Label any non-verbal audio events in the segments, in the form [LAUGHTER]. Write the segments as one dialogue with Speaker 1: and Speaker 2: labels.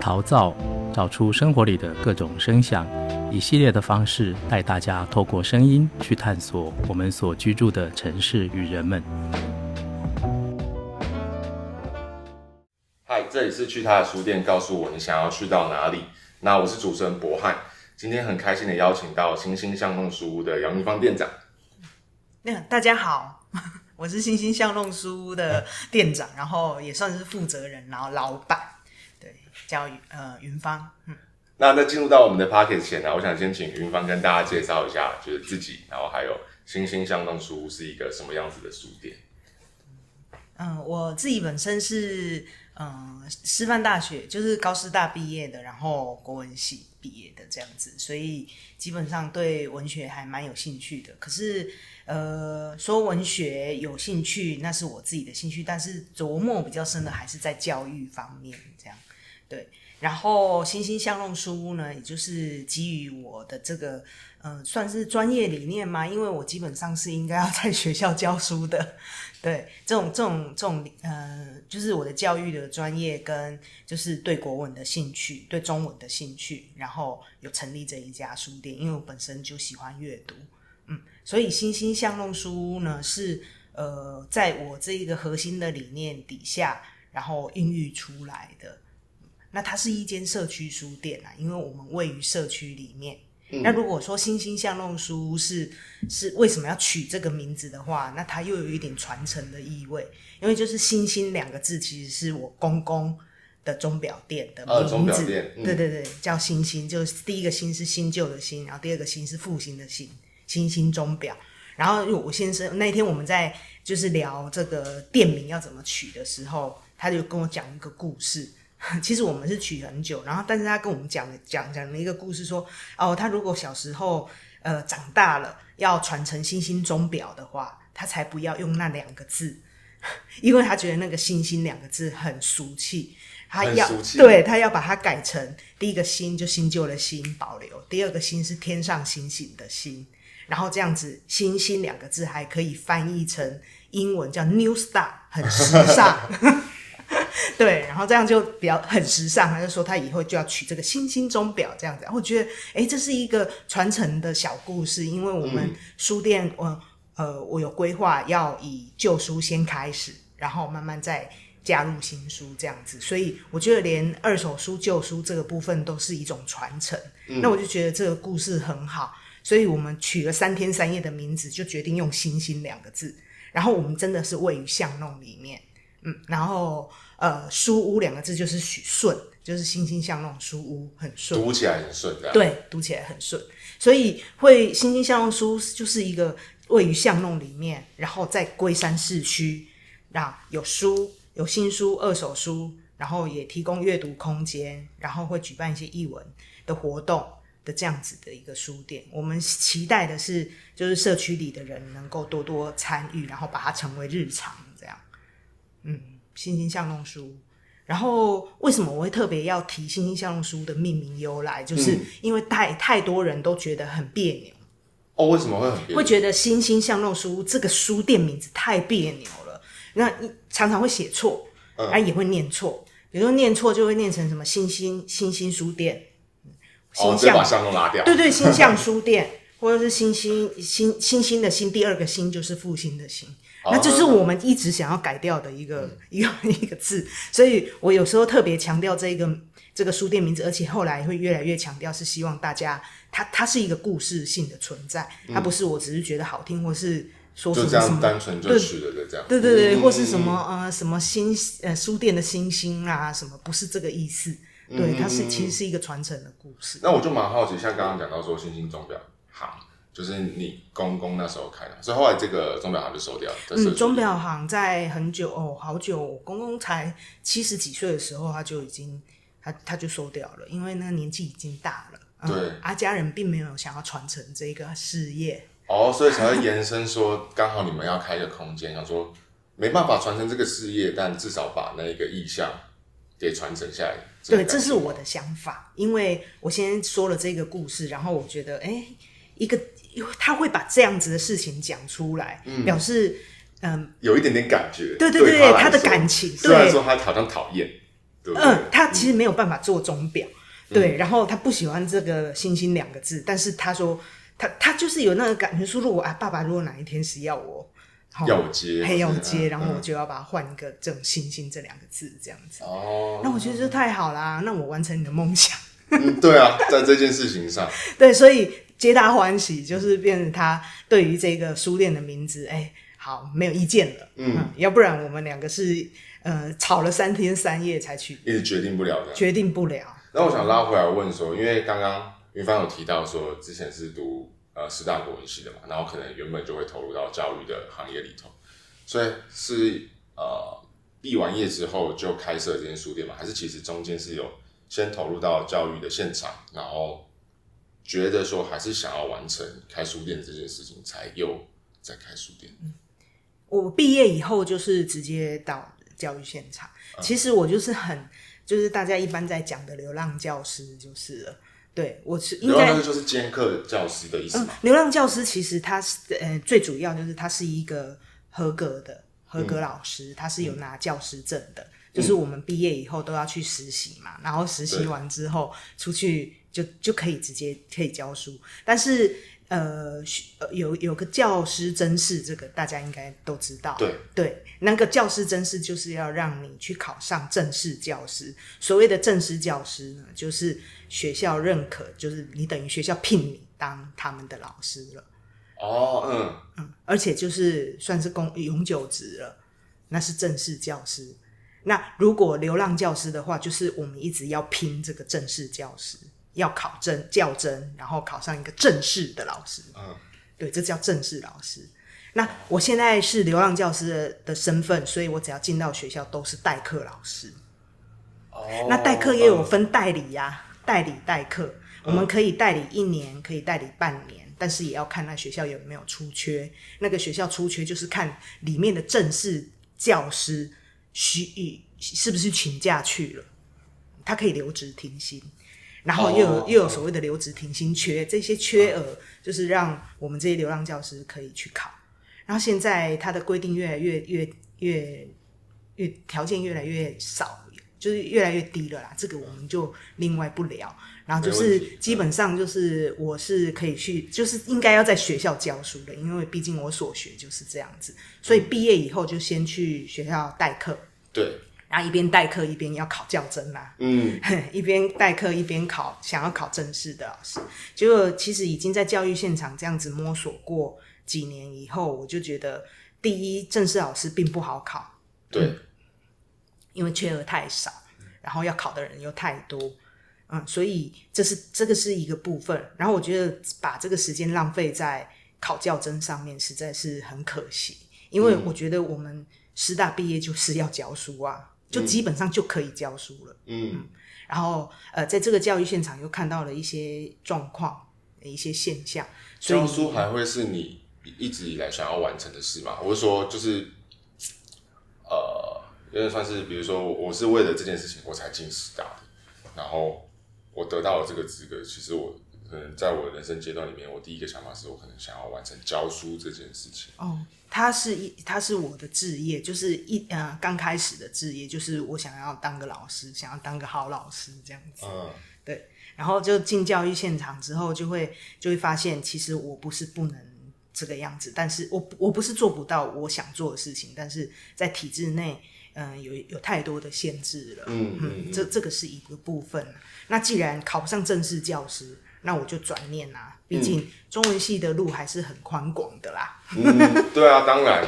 Speaker 1: 陶造，找出生活里的各种声响，一系列的方式带大家透过声音去探索我们所居住的城市与人们。
Speaker 2: 嗨，这里是去他的书店，告诉我你想要去到哪里。那我是主持人博翰，今天很开心的邀请到欣欣巷弄书屋的杨明芳店长。
Speaker 3: 那大家好，[LAUGHS] 我是星星巷弄书屋的店长，然后也算是负责人，然后老板。叫呃云芳，嗯，
Speaker 2: 那在进入到我们的 podcast 前呢，我想先请云芳跟大家介绍一下，就是自己，然后还有欣欣巷弄书屋是一个什么样子的书店。
Speaker 3: 嗯，我自己本身是嗯师范大学，就是高师大毕业的，然后国文系毕业的这样子，所以基本上对文学还蛮有兴趣的。可是呃，说文学有兴趣，那是我自己的兴趣，但是琢磨比较深的还是在教育方面这样。对，然后欣欣向荣书屋呢，也就是基于我的这个，呃，算是专业理念嘛，因为我基本上是应该要在学校教书的，对，这种这种这种，呃，就是我的教育的专业跟就是对国文的兴趣，对中文的兴趣，然后有成立这一家书店，因为我本身就喜欢阅读，嗯，所以欣欣向荣书屋呢是呃，在我这一个核心的理念底下，然后孕育出来的。那它是一间社区书店啊，因为我们位于社区里面。嗯、那如果说欣欣向荣书屋是是为什么要取这个名字的话，那它又有一点传承的意味，因为就是“欣欣”两个字其实是我公公的钟表店的名字。嗯、对对对，叫欣欣，就是第一个“欣”是新旧的“新”，然后第二个“欣”是复兴的“兴”，欣欣钟表。然后我先生那天我们在就是聊这个店名要怎么取的时候，他就跟我讲一个故事。[LAUGHS] 其实我们是取很久，然后但是他跟我们讲讲讲了一个故事说，说哦，他如果小时候呃长大了要传承星星钟表的话，他才不要用那两个字，[LAUGHS] 因为他觉得那个星星两个字很俗气，他要对他要把它改成第一个星就新旧的新保留，第二个星是天上星星的星，然后这样子星星两个字还可以翻译成英文叫 New Star，很时尚。[LAUGHS] [LAUGHS] 对，然后这样就比较很时尚。他就说他以后就要取这个星星钟表这样子。然后我觉得，哎，这是一个传承的小故事。因为我们书店，我、嗯、呃，我有规划要以旧书先开始，然后慢慢再加入新书这样子。所以我觉得连二手书、旧书这个部分都是一种传承。嗯、那我就觉得这个故事很好，所以我们取了三天三夜的名字，就决定用“星星”两个字。然后我们真的是位于巷弄里面，嗯，然后。呃，书屋两个字就是许顺，就是欣欣向弄书屋，很顺，
Speaker 2: 读起来很顺，
Speaker 3: 对，读起来很顺，所以会欣欣向弄书就是一个位于巷弄里面，然后在龟山市区，啊，有书，有新书、二手书，然后也提供阅读空间，然后会举办一些译文的活动的这样子的一个书店。我们期待的是，就是社区里的人能够多多参与，然后把它成为日常，这样，嗯。欣欣向弄书，然后为什么我会特别要提欣欣向弄书的命名由来？就是因为太太多人都觉得很别扭
Speaker 2: 哦。为什么会很别扭？
Speaker 3: 会觉得欣欣向弄书这个书店名字太别扭了。那常常会写错，啊，也会念错。比如说念错就会念成什么欣欣欣欣书店，
Speaker 2: 欣巷，把巷弄拉掉。
Speaker 3: 对对，欣巷书店，或者是星星星星星的星，第二个星就是复兴的兴。那就是我们一直想要改掉的一个、嗯、一个 [LAUGHS] 一个字，所以我有时候特别强调这个这个书店名字，而且后来会越来越强调，是希望大家它它是一个故事性的存在，嗯、它不是我只是觉得好听，或是说什么什么
Speaker 2: 单纯就取了的这样，
Speaker 3: 对对对，嗯、或是什么呃什么新呃书店的星星啊什么，不是这个意思，对，它是其实是一个传承的故事。
Speaker 2: 那我就蛮好奇，像刚刚讲到说星星钟表好。就是你公公那时候开的，所以后来这个钟表行就收掉了。
Speaker 3: 嗯，钟表行在很久哦，好久，我公公才七十几岁的时候，他就已经他他就收掉了，因为那个年纪已经大了。嗯、对，阿、啊、家人并没有想要传承这个事业。哦，
Speaker 2: 所以才会延伸说，刚好你们要开一个空间，想说没办法传承这个事业，但至少把那个意向给传承下来。
Speaker 3: 对，这是我的想法，因为我先说了这个故事，然后我觉得，哎，一个。因为他会把这样子的事情讲出来，嗯、表示嗯，
Speaker 2: 有一点点感觉，
Speaker 3: 对对对，他，他的感情。虽然
Speaker 2: 说他好像讨厌，对对？
Speaker 3: 嗯，他其实没有办法做钟表，
Speaker 2: 嗯、
Speaker 3: 对，然后他不喜欢这个“星星”两个字，但是他说他他就是有那个感觉，说如果啊，爸爸如果哪一天是要我。
Speaker 2: 要接，
Speaker 3: 还要接，然后我就要把它换一个“这种星星”这两个字，这样子。
Speaker 2: 哦，
Speaker 3: 那我觉得这太好啦，那我完成你的梦想。
Speaker 2: 嗯，对啊，在这件事情上，[LAUGHS]
Speaker 3: 对，所以皆大欢喜，就是变成他对于这个书店的名字，哎、欸，好，没有意见了。嗯，嗯，要不然我们两个是呃吵了三天三夜才去，
Speaker 2: 一直决定不了的，
Speaker 3: 决定不了。
Speaker 2: 那我想拉回来问说，因为刚刚云帆有提到说，之前是读。呃，师大国文系的嘛，然后可能原本就会投入到教育的行业里头，所以是呃毕完业之后就开设这间书店嘛，还是其实中间是有先投入到教育的现场，然后觉得说还是想要完成开书店这件事情，才又再开书店。
Speaker 3: 嗯，我毕业以后就是直接到教育现场，嗯，其实我就是很就是大家一般在讲的流浪教师就是了。对，我是应该
Speaker 2: 就是兼课教师的意思？
Speaker 3: 嗯，流浪教师其实他是呃最主要就是他是一个合格的合格老师，嗯、他是有拿教师证的，嗯、就是我们毕业以后都要去实习嘛，然后实习完之后出去就就可以直接可以教书，但是。呃，有有个教师真试，这个大家应该都知道。
Speaker 2: 对
Speaker 3: 对，那个教师真试就是要让你去考上正式教师。所谓的正式教师呢，就是学校认可，就是你等于学校聘你当他们的老师了。
Speaker 2: 哦，嗯
Speaker 3: 嗯，而且就是算是公永久职了，那是正式教师。那如果流浪教师的话，就是我们一直要拼这个正式教师。要考证较真，然后考上一个正式的老师。嗯，对，这叫正式老师。那我现在是流浪教师的，的身份，所以我只要进到学校都是代课老师。哦，那代课也有分代理呀、啊，代理代课，我们可以代理一年，可以代理半年，但是也要看那学校有没有出缺。那个学校出缺，就是看里面的正式教师需是不是请假去了，他可以留职停薪。然后又有、oh, 又有所谓的留职停薪缺，这些缺额就是让我们这些流浪教师可以去考。然后现在它的规定越来越越越越条件越来越少，就是越来越低了啦。这个我们就另外不聊。然后就是基本上就是我是可以去，就是应该要在学校教书的，因为毕竟我所学就是这样子。所以毕业以后就先去学校代课。
Speaker 2: 对。
Speaker 3: 然后一边代课一边要考教甄啦，嗯，[LAUGHS] 一边代课一边考，想要考正式的老师。结果其实已经在教育现场这样子摸索过几年以后，我就觉得第一正式老师并不好考，
Speaker 2: 对，嗯，
Speaker 3: 因为缺额太少，然后要考的人又太多，嗯，所以这是这个是一个部分。然后我觉得把这个时间浪费在考教甄上面实在是很可惜，因为我觉得我们师大毕业就是要教书啊。就基本上就可以教书了，嗯，嗯，然后呃，在这个教育现场又看到了一些状况、一些现象，所以
Speaker 2: 教书还会是你一直以来想要完成的事吗？我是说，就是呃，因为算是比如说，我是为了这件事情我才进师大的，然后我得到了这个资格，其实我可能在我的人生阶段里面，我第一个想法是我可能想要完成教书这件事情。
Speaker 3: 哦。它是一，它是我的志业，就是一呃刚开始的志业，就是我想要当个老师，想要当个好老师这样子。嗯，对。然后就进教育现场之后，就会就会发现，其实我不是不能这个样子，但是我我不是做不到我想做的事情，但是在体制内，嗯、呃，有有太多的限制了。嗯嗯，嗯，这这个是一个部分。那既然考不上正式教师，那我就转念啊。毕竟中文系的路还是很宽广的啦。
Speaker 2: 嗯，对啊，当然。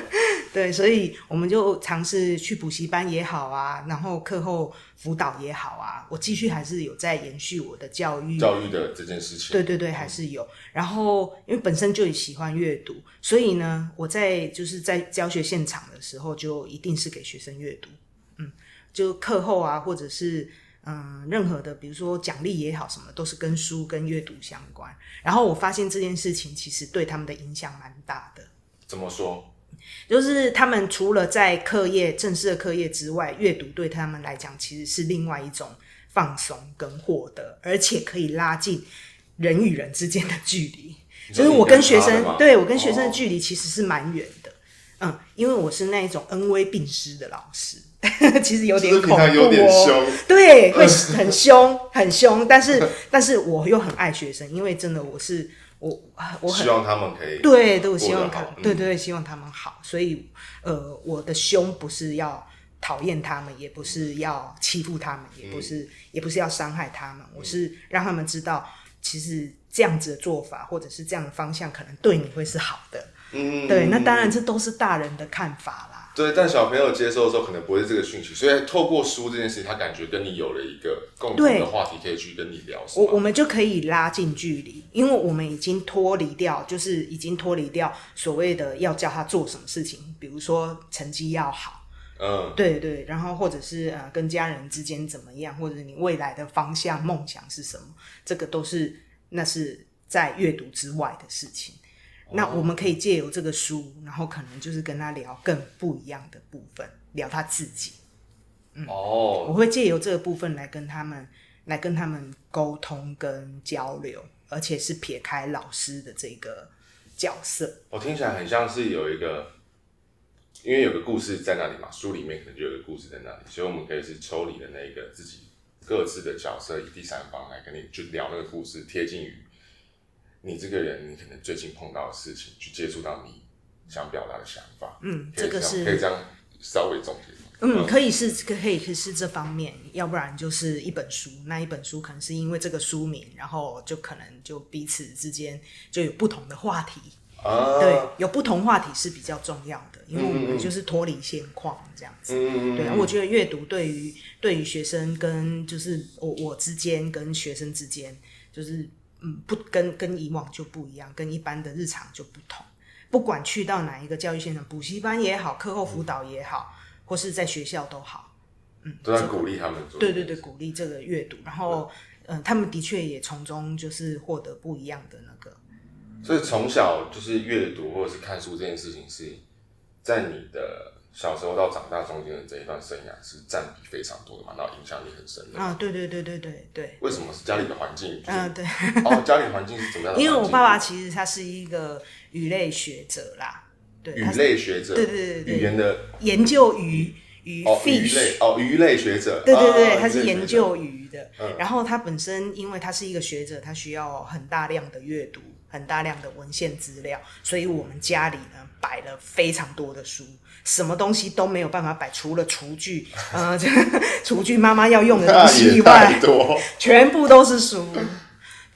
Speaker 2: [LAUGHS]
Speaker 3: 对，所以我们就尝试去补习班也好啊，然后课后辅导也好啊，我继续还是有在延续我的教育
Speaker 2: 教育的这件事情。
Speaker 3: 对对对，还是有。然后因为本身就喜欢阅读，所以呢，我在就是在教学现场的时候，就一定是给学生阅读。嗯，就课后啊，或者是。嗯，任何的，比如说奖励也好，什么都是跟书跟阅读相关。然后我发现这件事情其实对他们的影响蛮大的。
Speaker 2: 怎么说？
Speaker 3: 就是他们除了在课业正式的课业之外，阅读对他们来讲其实是另外一种放松跟获得，而且可以拉近人与人之间的距离。就是我跟学生，对我跟学生的距离其实是蛮远的。嗯，因为我是那一种恩威并施的老师。[LAUGHS] 其实有点恐怖哦，
Speaker 2: 有点凶，
Speaker 3: 对，会很凶，[LAUGHS] 很凶。但是，但是我又很爱学生，因为真的我是我，我很
Speaker 2: 希望他们可以
Speaker 3: 对，都希望他，
Speaker 2: 嗯、
Speaker 3: 对对对，希望他们好。所以，呃，我的凶不是要讨厌他们，也不是要欺负他们，也不是，嗯、也不是要伤害他们。我是让他们知道，其实这样子的做法，或者是这样的方向，可能对你会是好的。嗯，对，那当然这都是大人的看法啦。
Speaker 2: 对，但小朋友接受的时候，可能不会是这个讯息，所以透过书这件事情，他感觉跟你有了一个共同的话题，可以去跟你聊。
Speaker 3: 我我们就可以拉近距离，因为我们已经脱离掉，就是已经脱离掉所谓的要叫他做什么事情，比如说成绩要好，嗯，对对，然后或者是呃跟家人之间怎么样，或者你未来的方向梦想是什么，这个都是那是在阅读之外的事情。那我们可以借由这个书，然后可能就是跟他聊更不一样的部分，聊他自己。嗯，哦，我会借由这个部分来跟他们，来跟他们沟通跟交流，而且是撇开老师的这个角色。
Speaker 2: 我听起来很像是有一个，因为有个故事在那里嘛，书里面可能就有个故事在那里，所以我们可以是抽离的那一个自己各自的角色，以第三方来跟你去聊那个故事，贴近于。你这个人，你可能最近碰到的事情，去接触到你想表达的想法。
Speaker 3: 嗯，这个是
Speaker 2: 可以这样稍微总结。
Speaker 3: 嗯，可以是可以可以是这方面，要不然就是一本书。那一本书可能是因为这个书名，然后就可能就彼此之间就有不同的话题。啊，对，有不同话题是比较重要的，因为我们就是脱离现况这样子。嗯，对，我觉得阅读对于对于学生跟就是我我之间跟学生之间就是。嗯，不跟跟以往就不一样，跟一般的日常就不同。不管去到哪一个教育现场，补习班也好，课后辅导也好，嗯、或是在学校都好，嗯，
Speaker 2: 都在鼓励他们做。
Speaker 3: 对对对，鼓励这个阅读，然后嗯、呃，他们的确也从中就是获得不一样的那个。
Speaker 2: 所以从小就是阅读或者是看书这件事情，是在你的。小时候到长大中间的这一段生涯是占比非常多的嘛，然后影响力很深的。
Speaker 3: 啊，对对对对对对。
Speaker 2: 为什么是家里的环境？
Speaker 3: 嗯、啊，对。
Speaker 2: 哦，家里环境是怎么样的？
Speaker 3: 因为我爸爸其实他是一个鱼类学者啦，对，
Speaker 2: 鱼类学者，
Speaker 3: 对对对对，
Speaker 2: 语言的
Speaker 3: 研究鱼鱼 fish
Speaker 2: 鱼类哦，鱼类学者，
Speaker 3: 对对对，他是研究鱼的。然后他本身因为他是一个学者，他需要很大量的阅读，很大量的文献资料，所以我们家里呢摆了非常多的书。什么东西都没有办法摆，除了厨具，呃，厨具妈妈要用的东西以外，[LAUGHS] 全部都是书。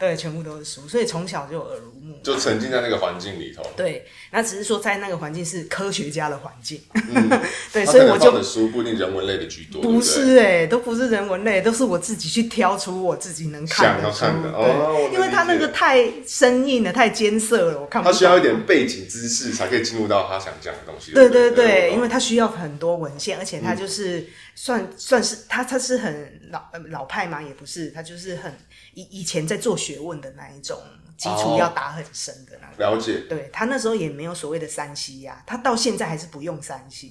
Speaker 3: 对，全部都是书，所以从小就耳濡目染，
Speaker 2: 就沉浸在那个环境里头。
Speaker 3: 对，那只是说在那个环境是科学家的环境。
Speaker 2: 嗯、[LAUGHS]
Speaker 3: 对，所以我就
Speaker 2: 的书不一定人文类的居多。
Speaker 3: 不是哎、欸，都不是人文类，都是我自己去挑出我自己能看的书。
Speaker 2: 看的哦，
Speaker 3: 因为他那个太生硬了，太艰涩了，我看不懂。
Speaker 2: 他需要一点背景知识才可以进入到他想讲的东西。
Speaker 3: 对对对，对，对，因为他需要很多文献，而且他就是、嗯、算算是他他是很老老派嘛，也不是，他就是很。以以前在做学问的那一种基础要打很深的那个，
Speaker 2: 了解。
Speaker 3: 对，他那时候也没有所谓的三 C 呀，他到现在还是不用三 C。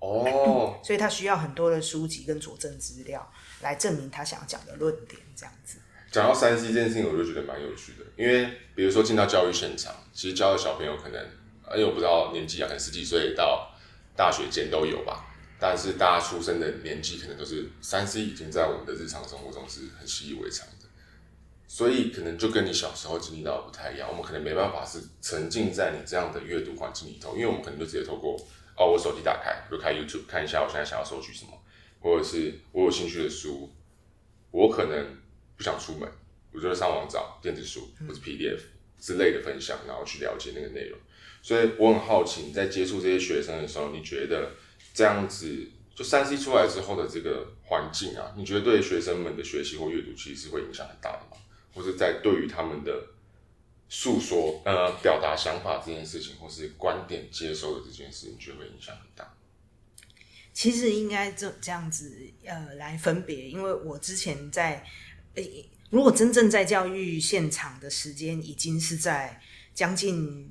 Speaker 2: 哦，[CLEARS THROAT]
Speaker 3: 所以他需要很多的书籍跟佐证资料来证明他想要讲的论点，这样子。
Speaker 2: 讲到三 C 这件事情，我就觉得蛮有趣的，因为比如说进到教育现场，其实教的小朋友可能，因为我不知道年纪啊，可能十几岁到大学间都有吧，但是大家出生的年纪可能都是三 C 已经在我们的日常生活中是很习以为常的。所以可能就跟你小时候经历到的不太一样，我们可能没办法是沉浸在你这样的阅读环境里头，因为我们可能就直接透过哦，我手机打开，就开 YouTube 看一下我现在想要收取什么，或者是我有兴趣的书，我可能不想出门，我就上网找电子书或者 PDF 之类的分享，然后去了解那个内容。所以我很好奇，你在接触这些学生的时候，你觉得这样子就三 C 出来之后的这个环境啊，你觉得对学生们的学习或阅读其实是会影响很大的吗？或者在对于他们的诉说、呃表达想法这件事情，或是观点接收的这件事情，就会影响很大。
Speaker 3: 其实应该这这样子呃来分别，因为我之前在诶、如果真正在教育现场的时间，已经是在将近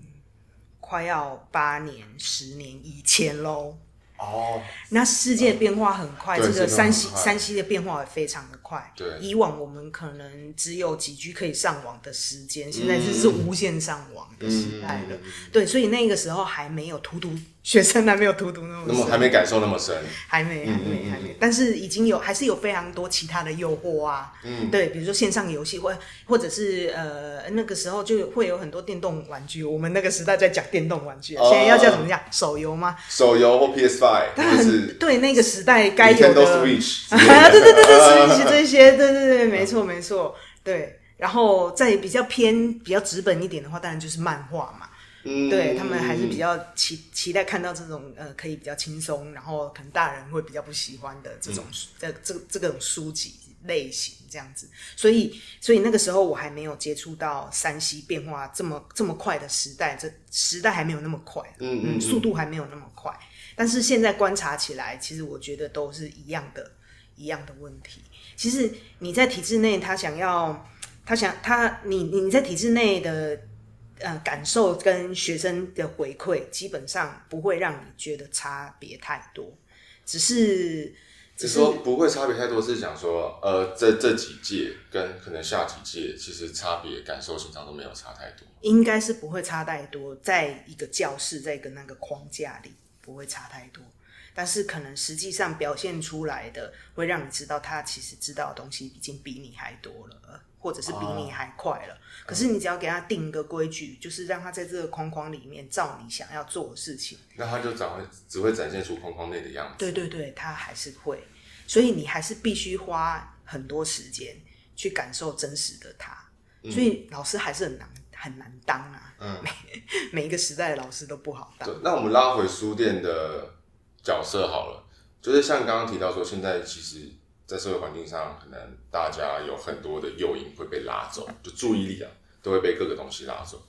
Speaker 3: 快要八年、十年以前喽。
Speaker 2: 哦，
Speaker 3: 那世界变化很快，嗯、这个山西山西的变化也非常的快。
Speaker 2: 对，
Speaker 3: 以往我们可能只有几 G 可以上网的时间，现在这是无线上网的时代了。嗯、对，所以那个时候还没有荼毒学生还没有荼毒那么
Speaker 2: 那么还没感受那么深，
Speaker 3: 还没，还没，还没。但是已经有，还是有非常多其他的诱惑啊。嗯，对，比如说线上游戏，或或者是呃，那个时候就会有很多电动玩具。我们那个时代在讲电动玩具，现在要叫怎么讲？手游吗？
Speaker 2: 手游或 PS Five，
Speaker 3: 但 [LAUGHS] 是对那个时代该有的。
Speaker 2: Switch，[LAUGHS]
Speaker 3: 对对对对，Switch 这些，对对对，没错没错，对。然后再比较偏比较直本一点的话，当然就是漫画嘛。嗯，对他们还是比较期期待看到这种呃，可以比较轻松，然后可能大人会比较不喜欢的这种这、嗯、这这个书籍类型这样子。所以所以那个时候我还没有接触到山西变化这么这么快的时代，这时代还没有那么快，嗯嗯，速度还没有那么快。但是现在观察起来，其实我觉得都是一样的，一样的问题。其实你在体制内，他想要。他想他你你在体制内的呃感受跟学生的回馈，基本上不会让你觉得差别太多，只是只是说
Speaker 2: 不会差别太多，是想说呃这这几届跟可能下几届其实差别感受性上都没有差太多，
Speaker 3: 应该是不会差太多，在一个教室在一个那个框架里不会差太多，但是可能实际上表现出来的会让你知道他其实知道的东西已经比你还多了。或者是比你还快了，哦、可是你只要给他定一个规矩，嗯、就是让他在这个框框里面照你想要做的事情，
Speaker 2: 那他就只会只会展现出框框内的样子。
Speaker 3: 对对对，他还是会，所以你还是必须花很多时间去感受真实的他。嗯、所以老师还是很难很难当啊。嗯，[LAUGHS] 每每一个时代的老师都不好当。
Speaker 2: 那我们拉回书店的角色好了，就是像刚刚提到说，现在其实。在社会环境上，可能大家有很多的诱因会被拉走，就注意力啊，都会被各个东西拉走。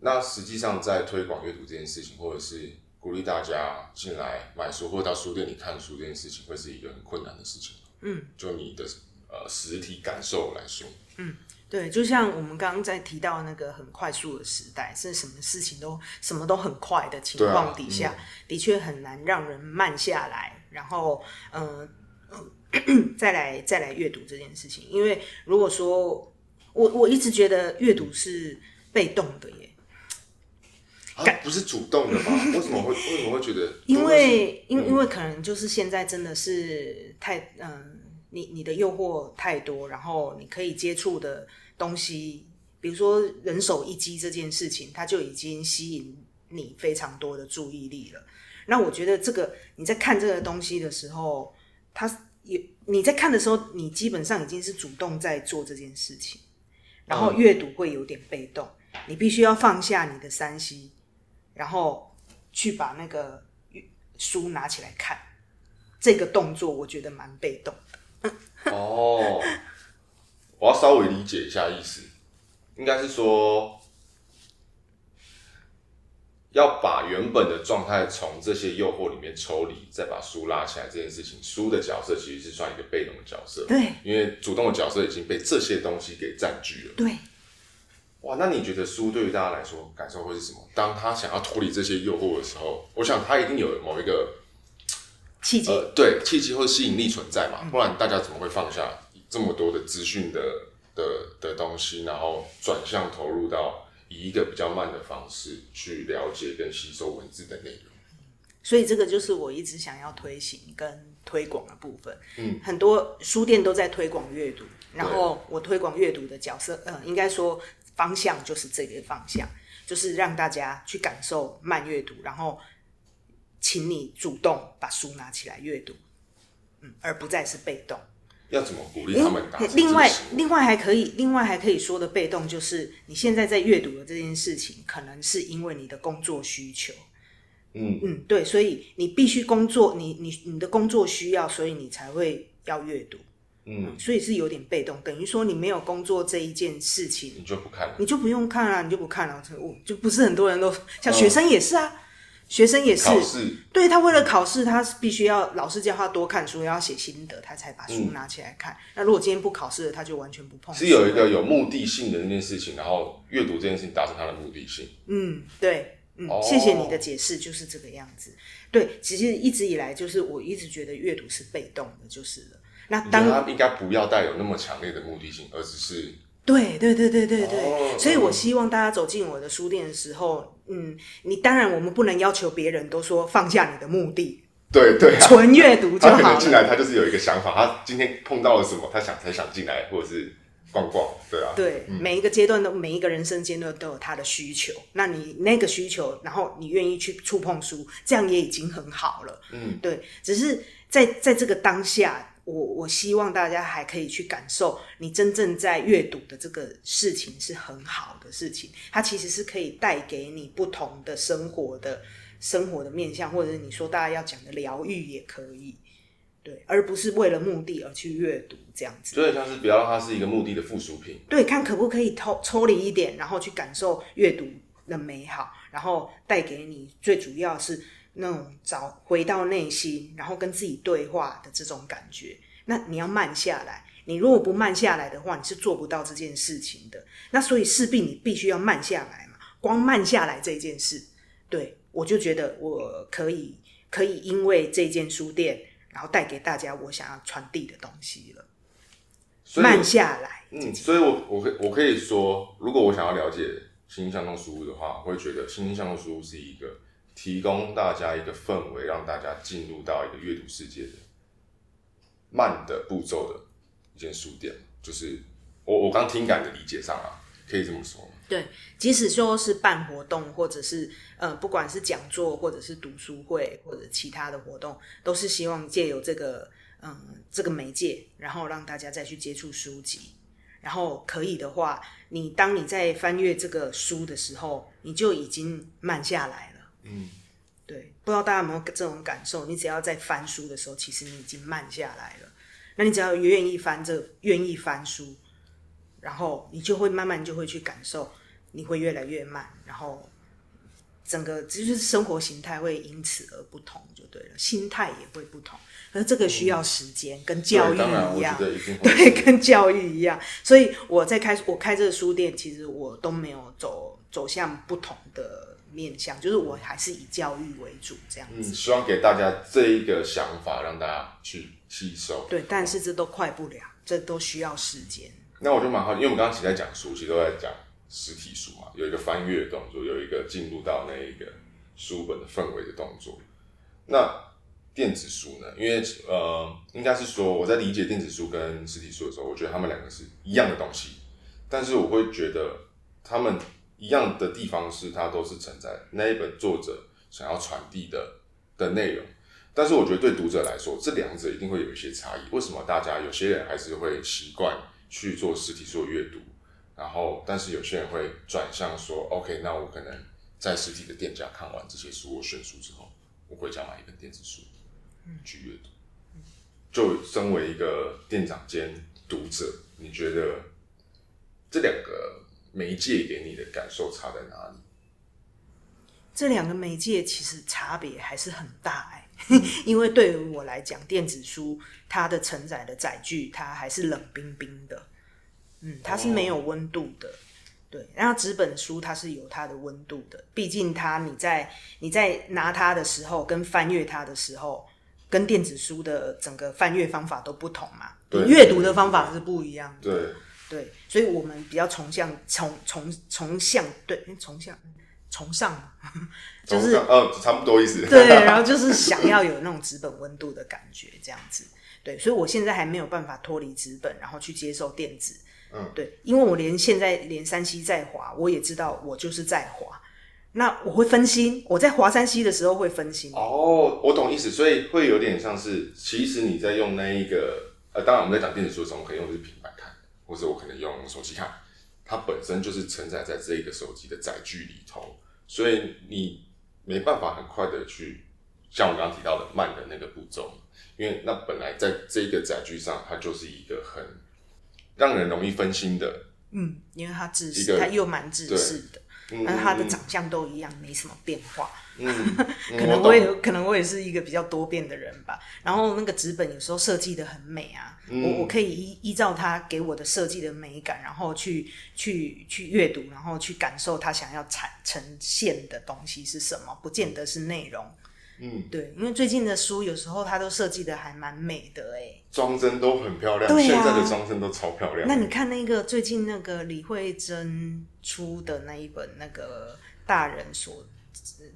Speaker 2: 那实际上，在推广阅读这件事情，或者是鼓励大家进来买书，或者到书店里看书这件事情，会是一个很困难的事情。嗯，就你的呃实体感受来说，
Speaker 3: 嗯，对，就像我们刚刚在提到那个很快速的时代，是什么事情都什么都很快的情况底下，啊嗯、的确很难让人慢下来。然后，嗯、呃。再来再来阅读这件事情，因为如果说我我一直觉得阅读是被动的耶，
Speaker 2: 啊，不是主动的吗？为什么会为什么会觉得？
Speaker 3: 因为因为因为可能就是现在真的是太嗯，你你的诱惑太多，然后你可以接触的东西，比如说人手一机这件事情，它就已经吸引你非常多的注意力了。那我觉得这个你在看这个东西的时候，它。有你在看的时候，你基本上已经是主动在做这件事情，然后阅读会有点被动，你必须要放下你的三 C，然后去把那个书拿起来看，这个动作我觉得蛮被动的。
Speaker 2: 哦，我要稍微理解一下意思，应该是说。要把原本的状态从这些诱惑里面抽离，再把书拉起来，这件事情，书的角色其实是算一个被动的角色。
Speaker 3: 对，
Speaker 2: 因为主动的角色已经被这些东西给占据了。
Speaker 3: 对，
Speaker 2: 哇，那你觉得书对于大家来说感受会是什么？当他想要脱离这些诱惑的时候，我想他一定有某一个
Speaker 3: 契机，
Speaker 2: 呃，对，契机或吸引力存在嘛，不然大家怎么会放下这么多的资讯的的的东西，然后转向投入到？以一个比较慢的方式去了解跟吸收文字的内容，
Speaker 3: 所以这个就是我一直想要推行跟推广的部分。嗯，很多书店都在推广阅读，然后我推广阅读的角色，呃，应该说方向就是这个方向，就是让大家去感受慢阅读，然后请你主动把书拿起来阅读，嗯，而不再是被动。
Speaker 2: 要怎么鼓励他们打？
Speaker 3: 另外，另外还可以，另外还可以说的被动就是，你现在在阅读的这件事情，可能是因为你的工作需求。嗯嗯，对，所以你必须工作，你你你的工作需要，所以你才会要阅读。嗯，嗯，所以是有点被动，等于说你没有工作这一件事情，
Speaker 2: 你就不看了，
Speaker 3: 你就不用看了，你就不看了。我就不是很多人都像学生也是啊。嗯学生也是，对，他为了考试，他必须要老师叫他多看书，要写心得，他才把书拿起来看。嗯、那如果今天不考试了，他就完全不碰。
Speaker 2: 是有一个有目的性的那件事情，然后阅读这件事情达成他的目的性。
Speaker 3: 嗯，对，嗯，哦、谢谢你的解释，就是这个样子。对，其实一直以来就是我一直觉得阅读是被动的，就是了。那当
Speaker 2: 他应该不要带有那么强烈的目的性，而只是。
Speaker 3: 对对对对对对，哦、所以我希望大家走进我的书店的时候。嗯，你当然我们不能要求别人都说放下你的目的，
Speaker 2: 对对、啊，[LAUGHS]
Speaker 3: 纯阅读就好。
Speaker 2: 他可能进来，他就是有一个想法，他今天碰到了什么，他想才想进来，或者是逛逛，对啊。
Speaker 3: 对，嗯、每一个阶段都每一个人生阶段都有他的需求，那你那个需求，然后你愿意去触碰书，这样也已经很好了。嗯，对，只是在在这个当下。我我希望大家还可以去感受，你真正在阅读的这个事情是很好的事情，它其实是可以带给你不同的生活的生活的面向，或者是你说大家要讲的疗愈也可以，对，而不是为了目的而去阅读这样子。
Speaker 2: 所以像是不要让它是一个目的的附属品。
Speaker 3: 对，看可不可以抽抽离一点，然后去感受阅读的美好，然后带给你最主要是。那种找回到内心，然后跟自己对话的这种感觉，那你要慢下来。你如果不慢下来的话，你是做不到这件事情的。那所以势必你必须要慢下来嘛。光慢下来这件事，对，我就觉得我可以可以因为这间书店，然后带给大家我想要传递的东西了。慢下来，
Speaker 2: 嗯，所以我我可我可以说，如果我想要了解心向动书屋的话，我会觉得心向动书屋是一个。提供大家一个氛围，让大家进入到一个阅读世界的慢的步骤的一间书店，就是我我刚听感的理解上啊，可以这么说。
Speaker 3: 对，即使说是办活动，或者是呃，不管是讲座，或者是读书会，或者其他的活动，都是希望借由这个嗯这个媒介，然后让大家再去接触书籍，然后可以的话，你当你在翻阅这个书的时候，你就已经慢下来了。嗯，对，不知道大家有没有这种感受？你只要在翻书的时候，其实你已经慢下来了。那你只要愿意翻这，愿意翻书，然后你就会慢慢就会去感受，你会越来越慢，然后整个就是生活形态会因此而不同，就对了，心态也会不同。可是这个需要时间，嗯、跟教育一样，[LAUGHS] 对，跟教育一样。所以我在开我开这个书店，其实我都没有走走向不同的。面向就是我还是以教育为主这样子，
Speaker 2: 嗯，希望给大家这一个想法，让大家去吸收。
Speaker 3: 对，但是这都快不了，这都需要时间。
Speaker 2: 那我就蛮好奇，因为我们刚刚其实在讲书，其实都在讲实体书嘛，有一个翻阅的动作，有一个进入到那一个书本的氛围的动作。那电子书呢？因为呃，应该是说我在理解电子书跟实体书的时候，我觉得他们两个是一样的东西，但是我会觉得他们。一样的地方是，它都是承载那一本作者想要传递的的内容。但是，我觉得对读者来说，这两者一定会有一些差异。为什么大家有些人还是会习惯去做实体书阅读，然后，但是有些人会转向说：“OK，那我可能在实体的店家看完这些书，我选书之后，我回家买一本电子书去阅读。”就身为一个店长兼读者，你觉得这两个？媒介给你的感受差在哪里？
Speaker 3: 这两个媒介其实差别还是很大哎、欸，[LAUGHS] 因为对于我来讲，电子书它的承载的载具它还是冷冰冰的，嗯，它是没有温度的，哦、对。然后纸本书它是有它的温度的，毕竟它你在你在拿它的时候跟翻阅它的时候，跟电子书的整个翻阅方法都不同嘛，对，阅读的方法是不一样的，
Speaker 2: 对。
Speaker 3: 对，所以我们比较崇向崇崇崇向对崇向 [LAUGHS] 崇尚，就是
Speaker 2: 呃差不多意思。
Speaker 3: 对，[LAUGHS] 然后就是想要有那种纸本温度的感觉，这样子。对，所以我现在还没有办法脱离纸本，然后去接受电子。嗯，对，因为我连现在连山西在滑，我也知道我就是在滑。那我会分心，我在华山西的时候会分心。
Speaker 2: 哦，我懂意思，所以会有点像是，其实你在用那一个呃，当然我们在讲电子书的时候，我们可以用的是平。或者我可能用手机看，它本身就是承载在这个手机的载具里头，所以你没办法很快的去像我刚刚提到的慢的那个步骤，因为那本来在这个载具上，它就是一个很让人容易分心的，
Speaker 3: 嗯，因为它自私，它又蛮自私的，但是它的长相都一样，没什么变化。嗯，[LAUGHS] 可能我也可能我也是一个比较多变的人吧。然后那个纸本有时候设计的很美啊，嗯、我我可以依依照他给我的设计的美感，然后去去去阅读，然后去感受他想要产呈现的东西是什么，不见得是内容。嗯，对，因为最近的书有时候它都设计的还蛮美的哎、欸，
Speaker 2: 装帧都很漂亮，对啊、现在的装帧都超漂亮。
Speaker 3: 那你看那个最近那个李慧珍出的那一本那个。大人所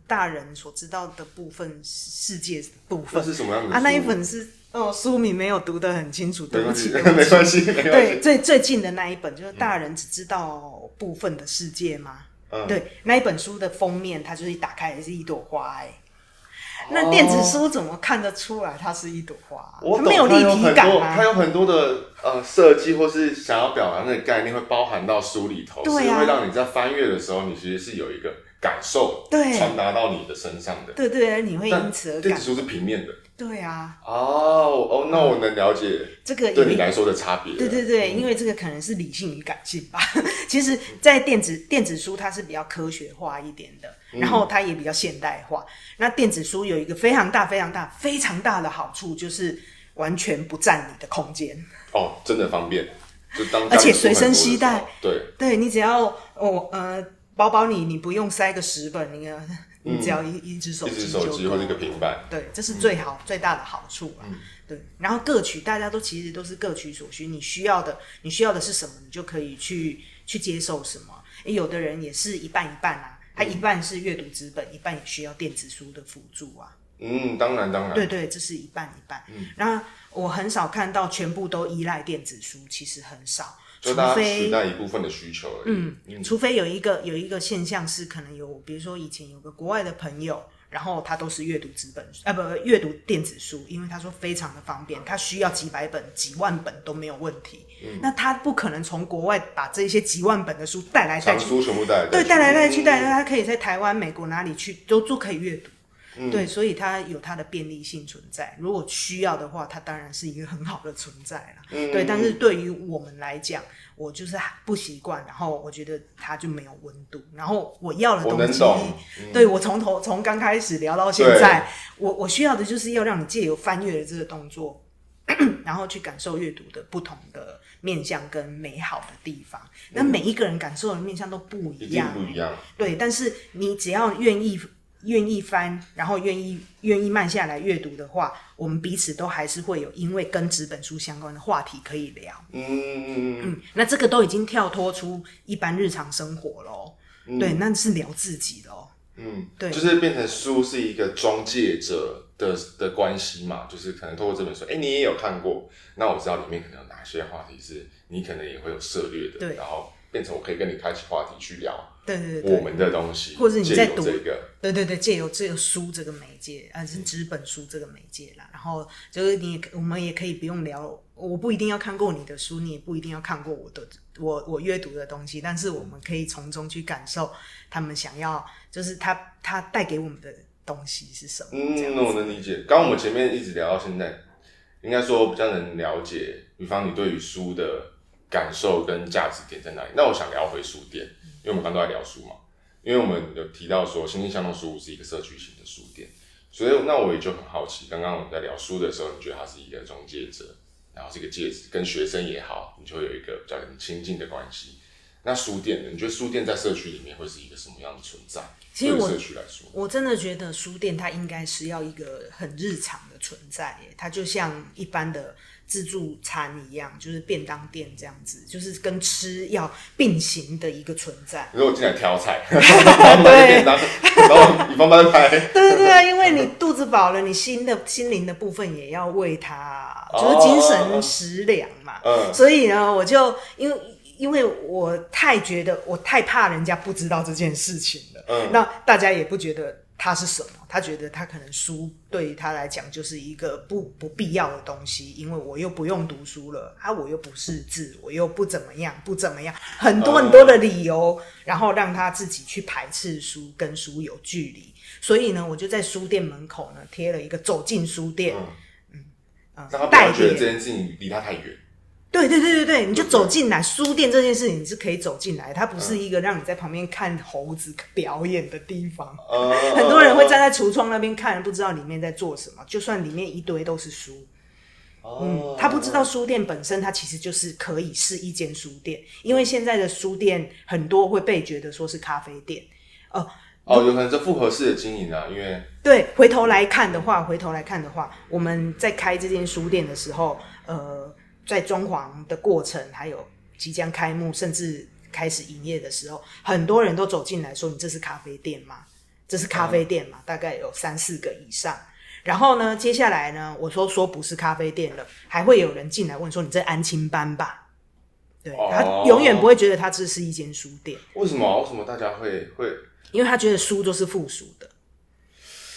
Speaker 3: 大人所知道的部分世界部分。
Speaker 2: 那是什么样的？
Speaker 3: 啊，那一本是哦，书名没有读得很清楚，对不起，[LAUGHS]
Speaker 2: 没关系，没关系。
Speaker 3: 对，最最近的那一本就是大人只知道部分的世界吗？嗯，对，那一本书的封面，它就是一打开也是一朵花，哎。那电子书怎么看得出来它是一朵花？
Speaker 2: 我
Speaker 3: 它没有立体感吗？
Speaker 2: 它有很多的呃设计，或是想要表达那个概念，会包含到书里头，对啊，是会让你在翻阅的时候，你其实是有一个感受，对，传达到你的身上的。
Speaker 3: 对，对对，你会因此而感。
Speaker 2: 电子书是平面的。
Speaker 3: 对啊。
Speaker 2: 哦哦，那我能了解这个对你来说的差别。
Speaker 3: 对对对，因为这个可能是理性与感性吧。[LAUGHS] 其实，在电子电子书，它是比较科学化一点的。然后它也比较现代化。嗯、那电子书有一个非常大、非常大、非常大的好处，就是完全不占你的空间。
Speaker 2: 哦，真的方便，就当
Speaker 3: 而且随身携带。
Speaker 2: 对，
Speaker 3: 对你只要哦呃，包包里你不用塞个十本，你你只要一、嗯、一只手机，一只手机
Speaker 2: 或者一个平板。
Speaker 3: 对，这是最好、嗯、最大的好处啊。
Speaker 2: 嗯、
Speaker 3: 对，然后各取，大家都其实都是各取所需。你需要的，你需要的是什么，你就可以去去接受什么。诶，有的人也是一半一半啊。它一半是阅读资本，一半也需要电子书的辅助啊。
Speaker 2: 嗯，当然当然。
Speaker 3: 对对，这是一半一半。嗯，然后我很少看到全部都依赖电子书，其实很少，除非
Speaker 2: 那一部分的需求而已。
Speaker 3: 嗯，嗯，除非有一个有一个现象是，可能有，比如说以前有个国外的朋友。然后他都是阅读纸本啊，不，阅读电子书，因为他说非常的方便，他需要几百本、几万本都没有问题。嗯，那他不可能从国外把这些几万本的书带来带去，
Speaker 2: 书全部带来，
Speaker 3: 对，带来带去带来，他可以在台湾、美国哪里去都都可以阅读。嗯，对，所以它有它的便利性存在。如果需要的话，它当然是一个很好的存在了。嗯，对，但是对于我们来讲，我就是不习惯，然后我觉得它就没有温度。然后我要的东西，我嗯、对我从头从刚开始聊到现在，我我需要的就是要让你借由翻阅的这个动作，[CLEARS THROAT] 然后去感受阅读的不同的面向跟美好的地方。那、嗯、每一个人感受的面向都不一样，
Speaker 2: 不一样。
Speaker 3: 对，但是你只要愿意。愿意翻，然后愿意愿意慢下来阅读的话，我们彼此都还是会有因为跟纸本书相关的话题可以聊。
Speaker 2: 嗯嗯
Speaker 3: 嗯，那这个都已经跳脱出一般日常生活喽。嗯、对，那是聊自己喽。
Speaker 2: 嗯，
Speaker 3: 对，
Speaker 2: 就是变成书是一个中介者的的关系嘛，就是可能透过这本书，哎，你也有看过，那我知道里面可能有哪些话题是你可能也会有涉猎的，
Speaker 3: 对，
Speaker 2: 然后变成我可以跟你开启话题去聊。
Speaker 3: 对对对，
Speaker 2: 我们的东西，
Speaker 3: 或者你在读
Speaker 2: 这个，
Speaker 3: 对对对，借由这个书这个媒介，啊，是纸本书这个媒介啦。然后就是你，我们也可以不用聊，我不一定要看过你的书，你也不一定要看过我的我我阅读的东西，但是我们可以从中去感受他们想要，就是他他带给我们的东西是什么。
Speaker 2: 嗯，那我能理解。刚刚我们前面一直聊到现在，应该说比较能了解，比方你对于书的感受跟价值点在哪里。那我想聊回书店。因为我们刚刚都在聊书嘛，因为我们有提到说，心心相动书屋是一个社区型的书店，所以那我也就很好奇，刚刚我们在聊书的时候，你觉得它是一个中介者，然后这个介质跟学生也好，你就会有一个比较很亲近的关系。那书店呢？你觉得书店在社区里面会是一个什么样的存在？
Speaker 3: 其实我
Speaker 2: 对社区来说，
Speaker 3: 我真的觉得书店它应该是要一个很日常的存在，它就像一般的。自助餐一样，就是便当店这样子，就是跟吃要并行的一个存在。
Speaker 2: 如果进来挑菜，[LAUGHS] 买便当，然后你慢慢拍。
Speaker 3: 对对对啊，因为你肚子饱了，你心的心灵的部分也要喂它，就是精神食粮嘛。嗯。所以呢，我就因为因为我太觉得我太怕人家不知道这件事情了。嗯。那大家也不觉得。他是什么？他觉得他可能书对于他来讲就是一个不不必要的东西，因为我又不用读书了，啊，我又不识字，我又不怎么样，不怎么样，很多很多的理由，然后让他自己去排斥书，跟书有距离。所以呢，我就在书店门口呢贴了一个“走进书店”，嗯
Speaker 2: 嗯，让他不觉得这件事情离他太远。
Speaker 3: 对对对对对，你就走进来，书店这件事情你是可以走进来，它不是一个让你在旁边看猴子表演的地方。Uh, [LAUGHS] 很多人会站在橱窗那边看，不知道里面在做什么。就算里面一堆都是书，uh, 嗯，他不知道书店本身它其实就是可以是一间书店，因为现在的书店很多会被觉得说是咖啡店。哦、
Speaker 2: 呃、哦，有可能是复合式的经营啊，因为
Speaker 3: 对，回头来看的话，回头来看的话，我们在开这间书店的时候，呃。在装潢的过程，还有即将开幕，甚至开始营业的时候，很多人都走进来说：“你这是咖啡店吗？这是咖啡店嘛？”大概有三四个以上。然后呢，接下来呢，我说说不是咖啡店了，还会有人进来问说：“你这安亲班吧？”对，他永远不会觉得他这是一间书店。
Speaker 2: 为什么？为什么大家会会？
Speaker 3: 因为他觉得书都是附属的。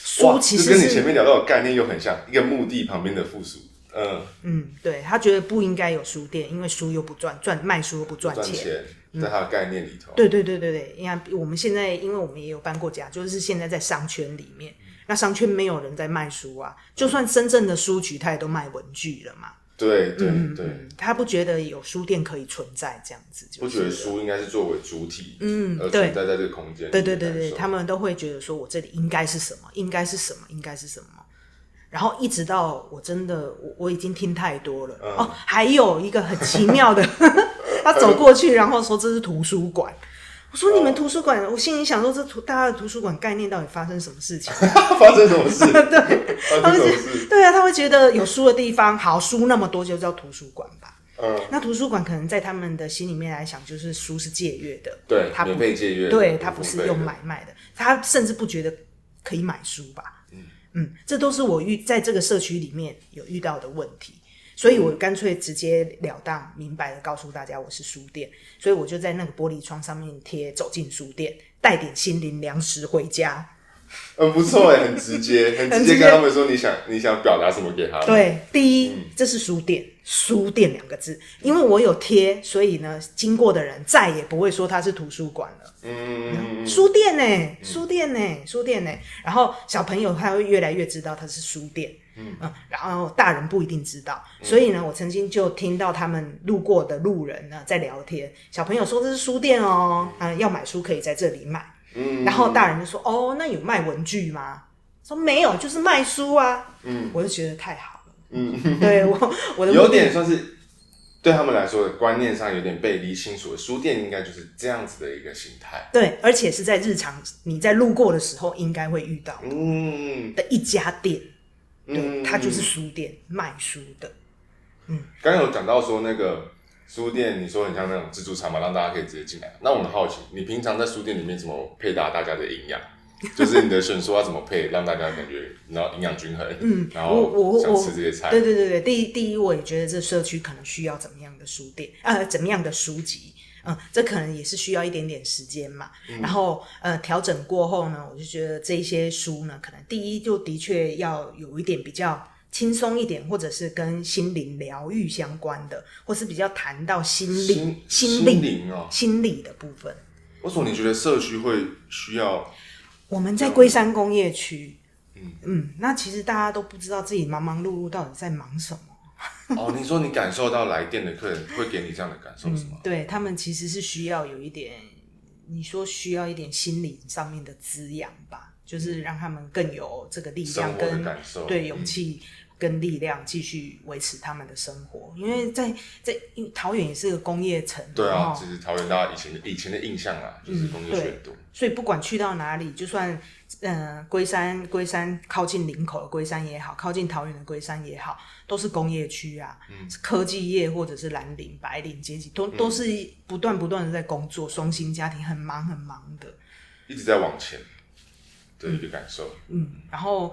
Speaker 3: 书其实
Speaker 2: 跟你前面聊到的概念又很像，一个墓地旁边的附属。嗯
Speaker 3: 嗯，对，他觉得不应该有书店，因为书又不赚赚卖书又不赚
Speaker 2: 钱，在他的概念里头。
Speaker 3: 嗯、对对对对对，你看我们现在，因为我们也有搬过家，就是现在在商圈里面，那商圈没有人在卖书啊，就算真正的书局，他也都卖文具了嘛。
Speaker 2: 对对对，
Speaker 3: 他不觉得有书店可以存在这样子，
Speaker 2: 不觉得书应该是作为主体，嗯，而存在在这个空间。
Speaker 3: 对对对对，他们都会觉得说，我这里应该是什么，应该是什么，应该是什么。然后一直到我真的，我我已经听太多了哦。还有一个很奇妙的，[LAUGHS] 他走过去，然后说这是图书馆。我说你们图书馆，我心里想说这图大家的图书馆概念到底发生什么事情？[LAUGHS]
Speaker 2: 发生什么事？[LAUGHS]
Speaker 3: 对，他们觉得对啊，他会觉得有书的地方，好，书那么多就叫图书馆吧。嗯，那图书馆可能在他们的心里面来讲，就是书是借阅的，
Speaker 2: 对，
Speaker 3: 他不
Speaker 2: 被借阅，
Speaker 3: 对他不是用买卖的，他甚至不觉得可以买书吧。嗯，这都是我遇在这个社区里面有遇到的问题，所以我干脆直截了当、明白的告诉大家，我是书店，所以我就在那个玻璃窗上面贴“走进书店，带点心灵粮食回家”。
Speaker 2: 很不错哎，很直接，[LAUGHS] 很直接跟他们说你想你想表达什么给他们。
Speaker 3: 对，第一，嗯、这是书店，书店两个字，因为我有贴，所以呢，经过的人再也不会说它是图书馆了。嗯，书店呢、欸，书店呢、欸，书店呢、欸，然后小朋友他会越来越知道它是书店。嗯嗯，然后大人不一定知道，所以呢，我曾经就听到他们路过的路人呢在聊天，小朋友说这是书店哦，啊，要买书可以在这里买。嗯，然后大人就说：“哦，那有卖文具吗？”说没有，就是卖书啊。嗯，我就觉得太好了。嗯，对我我的
Speaker 2: 有点算是对他们来说的观念上有点背离清楚，书店应该就是这样子的一个形态。
Speaker 3: 对，而且是在日常你在路过的时候应该会遇到的，嗯的一家店。对，它就是书店，卖书的。嗯，
Speaker 2: 刚刚有讲到说那个。书店，你说很像那种自助餐嘛，让大家可以直接进来。那我很好奇，你平常在书店里面怎么配搭大家的营养？[LAUGHS] 就是你的选书要怎么配，让大家感觉然后营养均衡？嗯，然后我想吃这些菜。
Speaker 3: 对对对对，第一第一，我也觉得这社区可能需要怎么样的书店，呃，怎么样的书籍？嗯，这可能也是需要一点点时间嘛。嗯、然后呃，调整过后呢，我就觉得这些书呢，可能第一就的确要有一点比较。轻松一点，或者是跟心灵疗愈相关的，或是比较谈到心理、心理、哦、心理的部分。
Speaker 2: 为什么你觉得社区会需要？
Speaker 3: 我们在龟山工业区，嗯嗯，那其实大家都不知道自己忙忙碌碌到底在忙什么。
Speaker 2: 哦，你说你感受到来电的客人会给你这样的感受是吗？
Speaker 3: 嗯、对他们其实是需要有一点，你说需要一点心理上面的滋养吧，就是让他们更有这个力量跟感受，对勇气。嗯跟力量继续维持他们的生活，因为在在桃园也是个工业城，
Speaker 2: 对啊，其实桃园大家以前的以前的印象啊，就是工业区多，
Speaker 3: 所以不管去到哪里，就算嗯龟山龟山靠近林口的龟山也好，靠近桃园的龟山也好，都是工业区啊，嗯，科技业或者是蓝领白领阶级，都都是不断不断的在工作，双薪家庭很忙很忙的，
Speaker 2: 一直在往前的一个感受，
Speaker 3: 嗯，嗯，然后。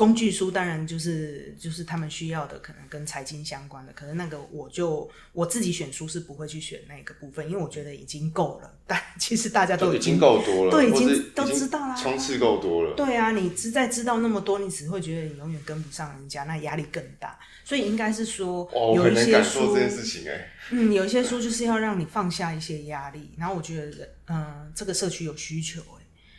Speaker 3: 工具书当然就是就是他们需要的，可能跟财经相关的。可是那个我就我自己选书是不会去选那个部分，因为我觉得已经够了。[LAUGHS] 但其实大家都已经
Speaker 2: 够多了，
Speaker 3: 对，已经都知道啦，
Speaker 2: 冲刺够多了。
Speaker 3: 对啊，你知在知道那么多，你只会觉得你永远跟不上人家，那压力更大。所以应该是说，有一些书，
Speaker 2: 这件事情哎，
Speaker 3: 嗯，有一些书就是要让你放下一些压力。然后我觉得，嗯，这个社区有需求。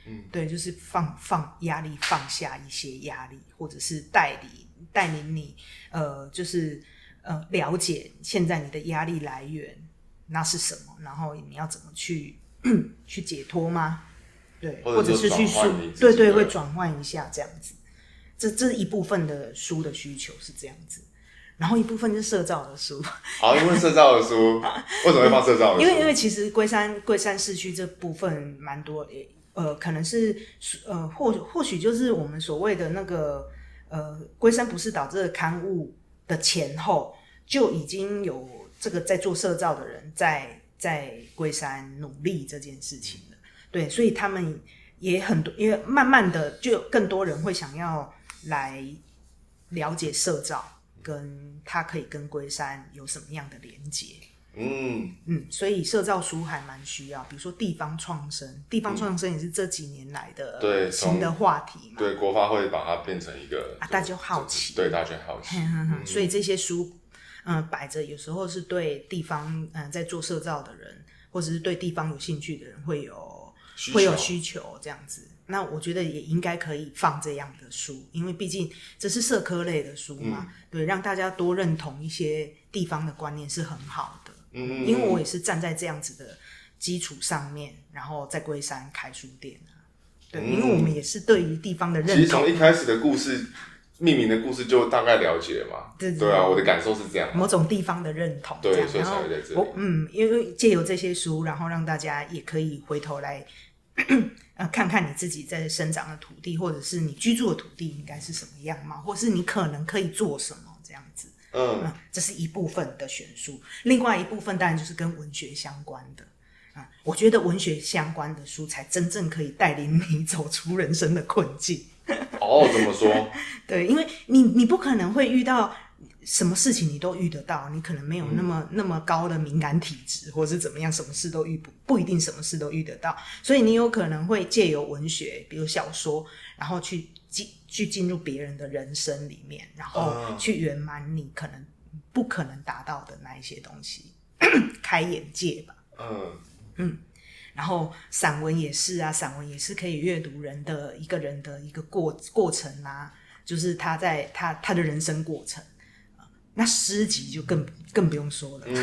Speaker 3: 嗯，对，就是放放压力，放下一些压力，或者是带领带领你，呃，就是呃，了解现在你的压力来源那是什么，然后你要怎么去 [CLEARS THROAT] 去解脱吗？对，或者是去书，对对，会转换一下这样子。这这一部分的书的需求是这样子，然后一部分是社造的书。
Speaker 2: 好，一部分社造的书，[LAUGHS] 为什么会放社造的书？
Speaker 3: 因为因为其实龟山龟山市区这部分蛮多。呃，可能是呃，或或许就是我们所谓的那个呃，龟山不是岛这个刊物的前后就已经有这个在做社造的人在在龟山努力这件事情了。对，所以他们也很多，因为慢慢的就更多人会想要来了解社造，跟他可以跟龟山有什么样的连接。
Speaker 2: 嗯
Speaker 3: 嗯，所以社造书还蛮需要，比如说地方创生，地方创生也是这几年来的对新的话题嘛。
Speaker 2: 对，国发会把它变成一个
Speaker 3: 啊，大家好奇，
Speaker 2: 对，大家好奇。[LAUGHS]
Speaker 3: 嗯、所以这些书，嗯，摆着有时候是对地方嗯在做社造的人，或者是对地方有兴趣的人会有会有需求这样子。那我觉得也应该可以放这样的书，因为毕竟这是社科类的书嘛，嗯、对，让大家多认同一些地方的观念是很好的。嗯，因为我也是站在这样子的基础上面，然后在龟山开书店啊。对，嗯、因为我们也是对于地方的认同。
Speaker 2: 其实从一开始的故事命名的故事就大概了解嘛。对对，对啊，我的感受是这样。
Speaker 3: 某种地方的认同，对，
Speaker 2: 所以才会在
Speaker 3: 这嗯，因为借由这些书，然后让大家也可以回头来呃看看你自己在生长的土地，或者是你居住的土地应该是什么样嘛，或是你可能可以做什么。嗯，嗯，这是一部分的选书，另外一部分当然就是跟文学相关的。啊、嗯，我觉得文学相关的书才真正可以带领你走出人生的困境。
Speaker 2: 哦，怎么说？[LAUGHS]
Speaker 3: 对，因为你你不可能会遇到什么事情你都遇得到，你可能没有那么、嗯、那么高的敏感体质，或者是怎么样，什么事都遇不不一定什么事都遇得到，所以你有可能会借由文学，比如小说，然后去。进去进入别人的人生里面，然后去圆满你可能不可能达到的那一些东西，开眼界吧。嗯嗯，然后散文也是啊，散文也是可以阅读人的一个人的一个过过程啊，就是他在他他的人生过程。那诗集就更更不用说了，
Speaker 2: 嗯，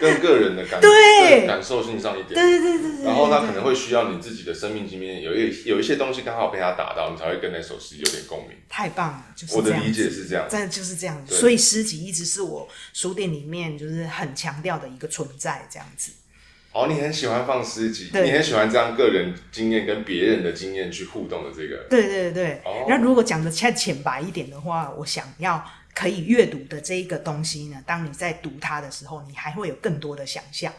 Speaker 2: 更个人的感 [LAUGHS]
Speaker 3: 对
Speaker 2: 感受性上一点，
Speaker 3: 对对对对，
Speaker 2: 然后他可能会需要你自己的生命经验，有一有一些东西刚好被他打到，你才会跟那首诗有点共鸣。
Speaker 3: 太棒了，就是
Speaker 2: 我的理解是这样，
Speaker 3: 真的就是这样。所以诗集一直是我书店里面就是很强调的一个存在，这样子。
Speaker 2: 哦，你很喜欢放诗集，你很喜欢这样个人经验跟别人的经验去互动的这个。
Speaker 3: 对对对，哦，那如果讲的再浅白一点的话，我想要。可以阅读的这一个东西呢，当你在读它的时候，你还会有更多的想象。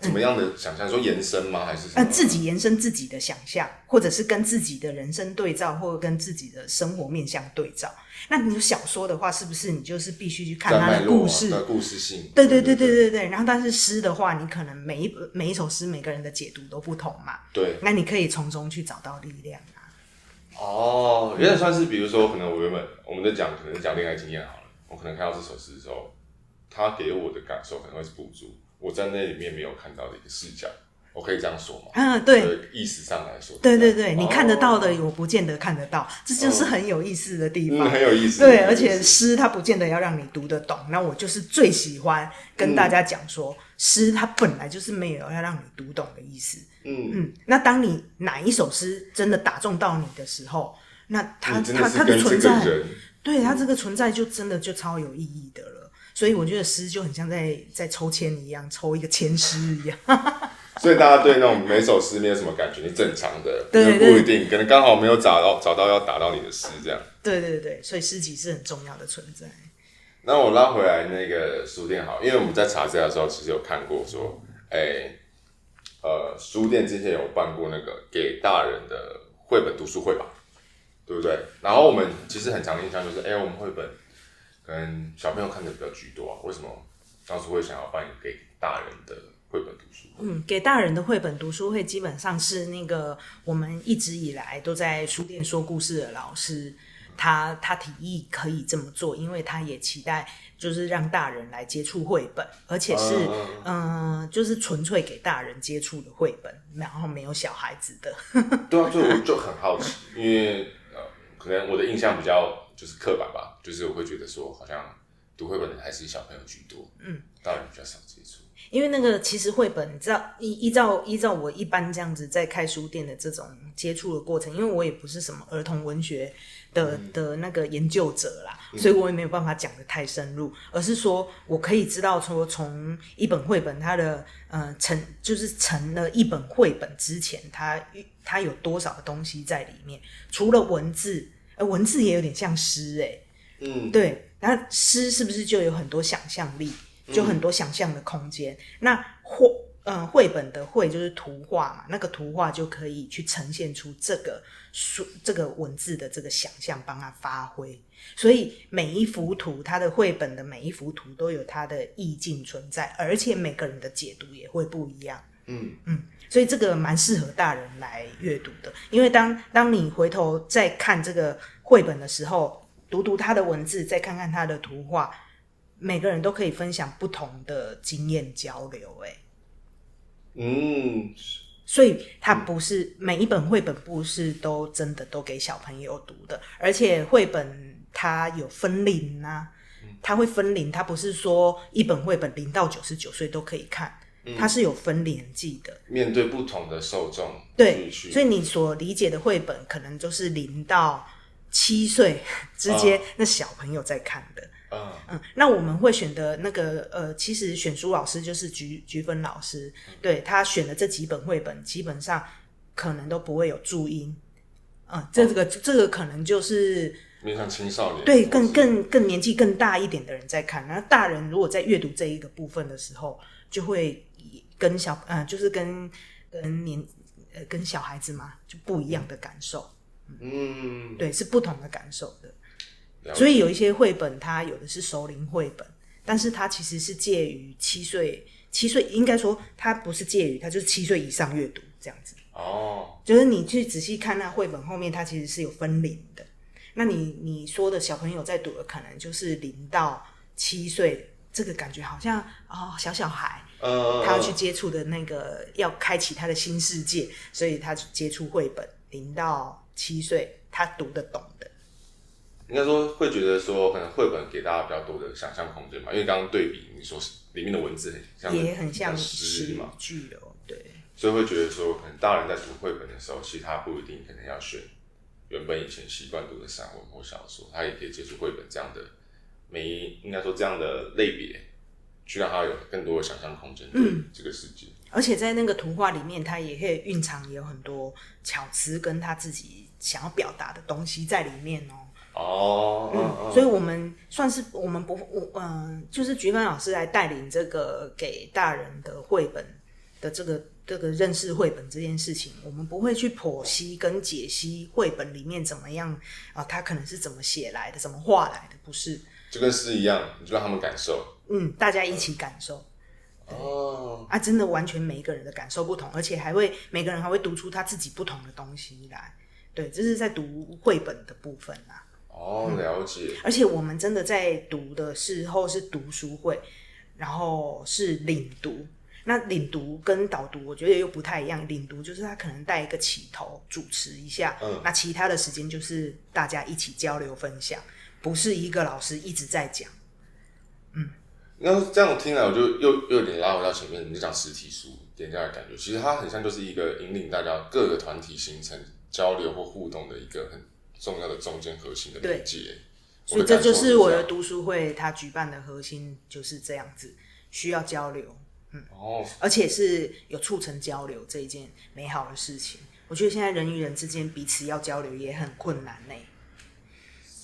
Speaker 2: 怎么样的想象？说延伸吗？还是？
Speaker 3: 呃，自己延伸自己的想象，或者是跟自己的人生对照，或者跟自己的生活面向对照。那你有小说的话，是不是你就是必须去看它的故事？
Speaker 2: 的故事性。
Speaker 3: 对对对对对对。然后，但是诗的话，你可能每一每一首诗，每个人的解读都不同嘛。
Speaker 2: 对。
Speaker 3: 那你可以从中去找到力量。
Speaker 2: 哦，有点算是，比如说，可能我原本我们在讲，可能讲恋爱经验好了。我可能看到这首诗的时候，他给我的感受可能会是不足，我在那里面没有看到的一个视角。我可以这样说吗？
Speaker 3: 嗯，对，
Speaker 2: 意识上来说，
Speaker 3: 对对对，哦、你看得到的，我不见得看得到，这就是很有意思的地方，
Speaker 2: 嗯、很有意思。
Speaker 3: 对，而且诗它不见得要让你读得懂。那我就是最喜欢跟大家讲说，诗、嗯、它本来就是没有要让你读懂的意思。嗯嗯，那当你哪一首诗真的打中到你的时候，那它它它的存在，对它这个存在就真的就超有意义的了。所以我觉得诗就很像在在抽签一样，抽一个签诗一样。[LAUGHS] [LAUGHS]
Speaker 2: 所以大家对那种每首诗没有什么感觉，你正常的，不一定，可能刚好没有找到找到要打到你的诗这样。
Speaker 3: 对对对，所以诗集是很重要的存在。
Speaker 2: 那我拉回来那个书店好，因为我们在查资料的时候，其实有看过说，哎、欸，呃，书店之前有办过那个给大人的绘本读书会吧，对不对？然后我们其实很常印象就是，哎、欸，我们绘本可能小朋友看的比较居多啊，为什么当初会想要办给大人的？绘本读书，
Speaker 3: 嗯，给大人的绘本读书会基本上是那个我们一直以来都在书店说故事的老师，他他提议可以这么做，因为他也期待就是让大人来接触绘本，而且是嗯、呃，就是纯粹给大人接触的绘本，然后没有小孩子的。
Speaker 2: 对啊，所以我就很好奇，因为呃，可能我的印象比较就是刻板吧，就是我会觉得说好像读绘本的还是小朋友居多，嗯，大人比较少接触。
Speaker 3: 因为那个其实绘本，你知道依依照依照我一般这样子在开书店的这种接触的过程，因为我也不是什么儿童文学的、嗯、的那个研究者啦，所以我也没有办法讲的太深入，而是说我可以知道说从一本绘本它的呃成就是成了一本绘本之前，它它有多少的东西在里面，除了文字，呃文字也有点像诗诶、欸，嗯，对，那诗是不是就有很多想象力？就很多想象的空间。嗯、那绘嗯绘本的绘就是图画嘛，那个图画就可以去呈现出这个书这个文字的这个想象，帮他发挥。所以每一幅图，它的绘本的每一幅图都有它的意境存在，而且每个人的解读也会不一样。嗯嗯，所以这个蛮适合大人来阅读的，因为当当你回头再看这个绘本的时候，读读它的文字，再看看它的图画，每个人都可以分享不同的经验交流。哎，嗯，所以它不是每一本绘本不是都真的都给小朋友读的，而且绘本它有分龄啊，它会分龄，它不是说一本绘本零到九十九岁都可以看。它是有分年纪的，
Speaker 2: 面对不同的受众，
Speaker 3: 对，所以你所理解的绘本可能就是零到七岁之间，那小朋友在看的。嗯嗯，那我们会选的那个呃，其实选书老师就是菊菊芬老师，对，他选的这几本绘本，基本上可能都不会有注音。嗯，这个这个可能就是
Speaker 2: 面向青少年，
Speaker 3: 对，更更更年纪更大一点的人在看。然后大人如果在阅读这一个部分的时候，就会。跟小呃，就是跟跟年呃跟小孩子嘛，就不一样的感受。嗯，对，是不同的感受的。所以有一些绘本，它有的是熟龄绘本，但是它其实是介于七岁，七岁应该说它不是介于，它就是七岁以上阅读这样子。哦，就是你去仔细看那绘本后面，它其实是有分龄的。那你你说的小朋友在读的，可能就是零到七岁，这个感觉好像哦，小小孩。他要去接触的那个，要开启他的新世界，所以他接触绘本，零到七岁，他读得懂的。
Speaker 2: 应该说会觉得说，可能绘本给大家比较多的想象空间嘛，因为刚刚对比你说里面的文字很像，
Speaker 3: 也很像诗嘛，具有对，
Speaker 2: 所以会觉得说，可能大人在读绘本的时候，其实他不一定可能要选原本以前习惯读的散文或小说，他也可以接触绘本这样的，每一应该说这样的类别。去让他有更多的想象空间，嗯，这个世界。
Speaker 3: 而且在那个图画里面，他也可以蕴藏有很多巧思，跟他自己想要表达的东西在里面哦。哦，嗯，所以我们算是我们不，我嗯、呃，就是菊芬老师来带领这个给大人的绘本的这个这个认识绘本这件事情，我们不会去剖析跟解析绘本里面怎么样啊，他可能是怎么写来的，怎么画来的，不是。
Speaker 2: 就跟诗一样，你就让他们感受。
Speaker 3: 嗯，大家一起感受。哦，啊，真的完全每一个人的感受不同，而且还会每个人还会读出他自己不同的东西来。对，这是在读绘本的部分啊。
Speaker 2: 哦，了解。
Speaker 3: 而且我们真的在读的时候是读书会，然后是领读。那领读跟导读，我觉得又不太一样。领读就是他可能带一个起头，主持一下。嗯。那其他的时间就是大家一起交流分享。不是一个老师一直在讲，
Speaker 2: 嗯，那这样我听来，我就又又有点拉回到前面，你就讲实体书给人家的感觉，其实它很像就是一个引领大家各个团体形成交流或互动的一个很重要的中间核心的连接。
Speaker 3: 所以这就是我的读书会，它举办的核心就是这样子，需要交流，嗯，哦，而且是有促成交流这一件美好的事情。我觉得现在人与人之间彼此要交流也很困难呢。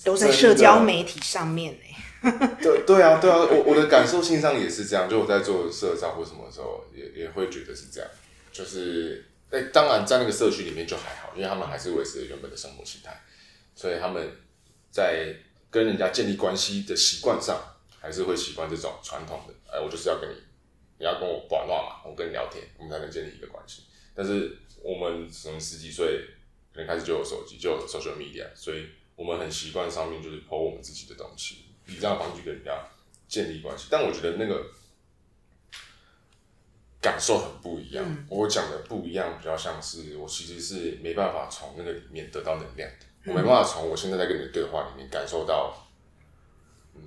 Speaker 3: 都在社交媒体上面呢。
Speaker 2: 对 [LAUGHS] 对啊，对啊，我我的感受性上也是这样。就我在做社交或什么的时候，也也会觉得是这样。就是，哎，当然在那个社区里面就还好，因为他们还是维持原本的生活形态，所以他们在跟人家建立关系的习惯上，还是会习惯这种传统的。哎，我就是要跟你，你要跟我讲话嘛，我跟你聊天，我们才能建立一个关系。但是我们从十几岁可能开始就有手机，就有 social media，所以。我们很习惯上面就是 po 我们自己的东西，以这样的方式跟人家建立关系。但我觉得那个感受很不一样。我讲的不一样，比较像是我其实是没办法从那个里面得到能量的。嗯、我没办法从我现在在跟你的对话里面感受到，嗯，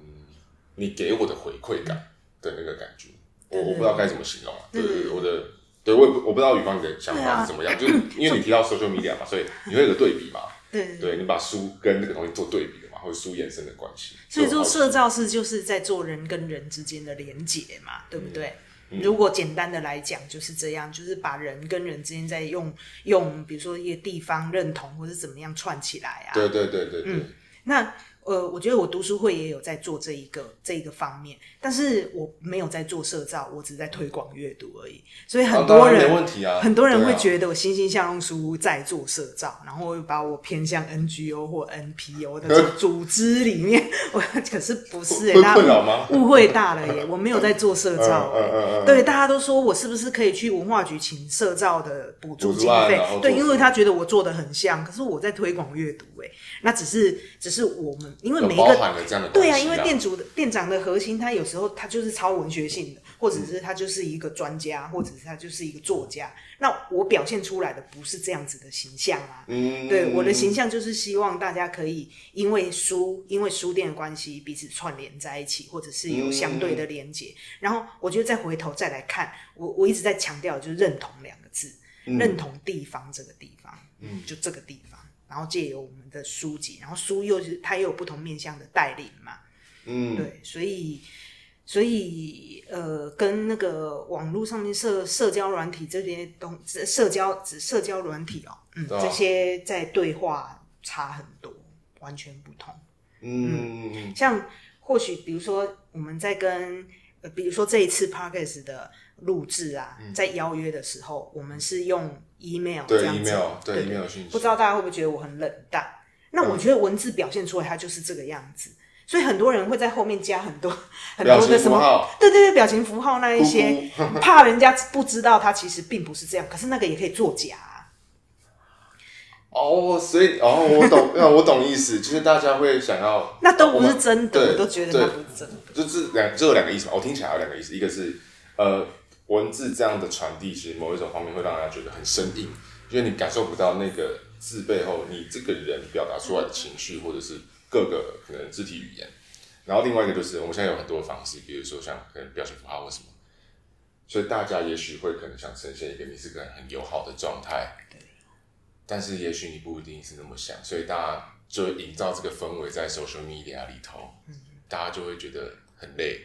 Speaker 2: 你给我的回馈感的那个感觉。我我不知道该怎么形容啊。对对对，我的对我也不我不知道宇芳你的想法是怎么样，[LAUGHS] 就是因为你提到 social media 嘛，所以你会有个对比嘛。对，对，你把书跟那个东西做对比的嘛，或者书衍生的关系。
Speaker 3: 所以说，社造是就是在做人跟人之间的连结嘛，对不对？嗯、如果简单的来讲就是这样，就是把人跟人之间在用用，比如说一个地方认同或者怎么样串起来啊。
Speaker 2: 对对对对对。
Speaker 3: 嗯，那呃，我觉得我读书会也有在做这一个这一个方面，但是我没有在做社造，我只是在推广阅读而已。所以很多人，
Speaker 2: 问题啊，
Speaker 3: 很多人会觉得我欣欣向荣书在做社造，然后又把我偏向 NGO 或 NPO 的组织里面。我可是不是哎、欸，大家误会大了耶！我没有在做社造、欸，嗯、对，大家都说我是不是可以去文化局请社造的补助经费？对，因为他觉得我做的很像，可是我在推广阅读哎、欸，那只是只是我们因为每一个对啊，因为店主的店长的核心，他有时候他就是超文学性的。或者是他就是一个专家，或者是他就是一个作家。那我表现出来的不是这样子的形象啊。嗯，对，我的形象就是希望大家可以因为书，因为书店的关系彼此串联在一起，或者是有相对的连接。然后我觉得再回头再来看，我我一直在强调就是认同两个字，认同地方这个地方，嗯，就这个地方。然后借由我们的书籍，然后书又是它又有不同面向的带领嘛。嗯，对，所以。所以，呃，跟那个网络上面社社交软体这些东社交指社交软体哦，嗯，啊、这些在对话差很多，完全不同。嗯，嗯，像或许比如说我们在跟，呃，比如说这一次 Parkes 的录制啊，嗯、在邀约的时候，我们是用 email 这样子，对 email，对 email 讯息，不知道大家会不会觉得我很冷淡？那我觉得文字表现出来，它就是这个样子。所以很多人会在后面加很多 [LAUGHS] 很多的什么，对对对，表情符号那一些，[LAUGHS] [LAUGHS] 怕人家不知道他其实并不是这样。可是那个也可以作假。
Speaker 2: 哦，所以哦，我懂，我懂意思，就是大家会想要，
Speaker 3: 那都不是真的，我都觉得那不是真的。
Speaker 2: 就是两，就有两个意思嘛。我听起来有两个意思，一个是呃，文字这样的传递，其实某一种方面会让人家觉得很生硬，因为你感受不到那个字背后你这个人表达出来的情绪，或者是。各个可能肢体语言，然后另外一个就是我们现在有很多的方式，比如说像可能表情符号或什么，所以大家也许会可能想呈现一个你是个很友好的状态，但是也许你不一定是那么想，所以大家就营造这个氛围在 social media 里头，大家就会觉得很累，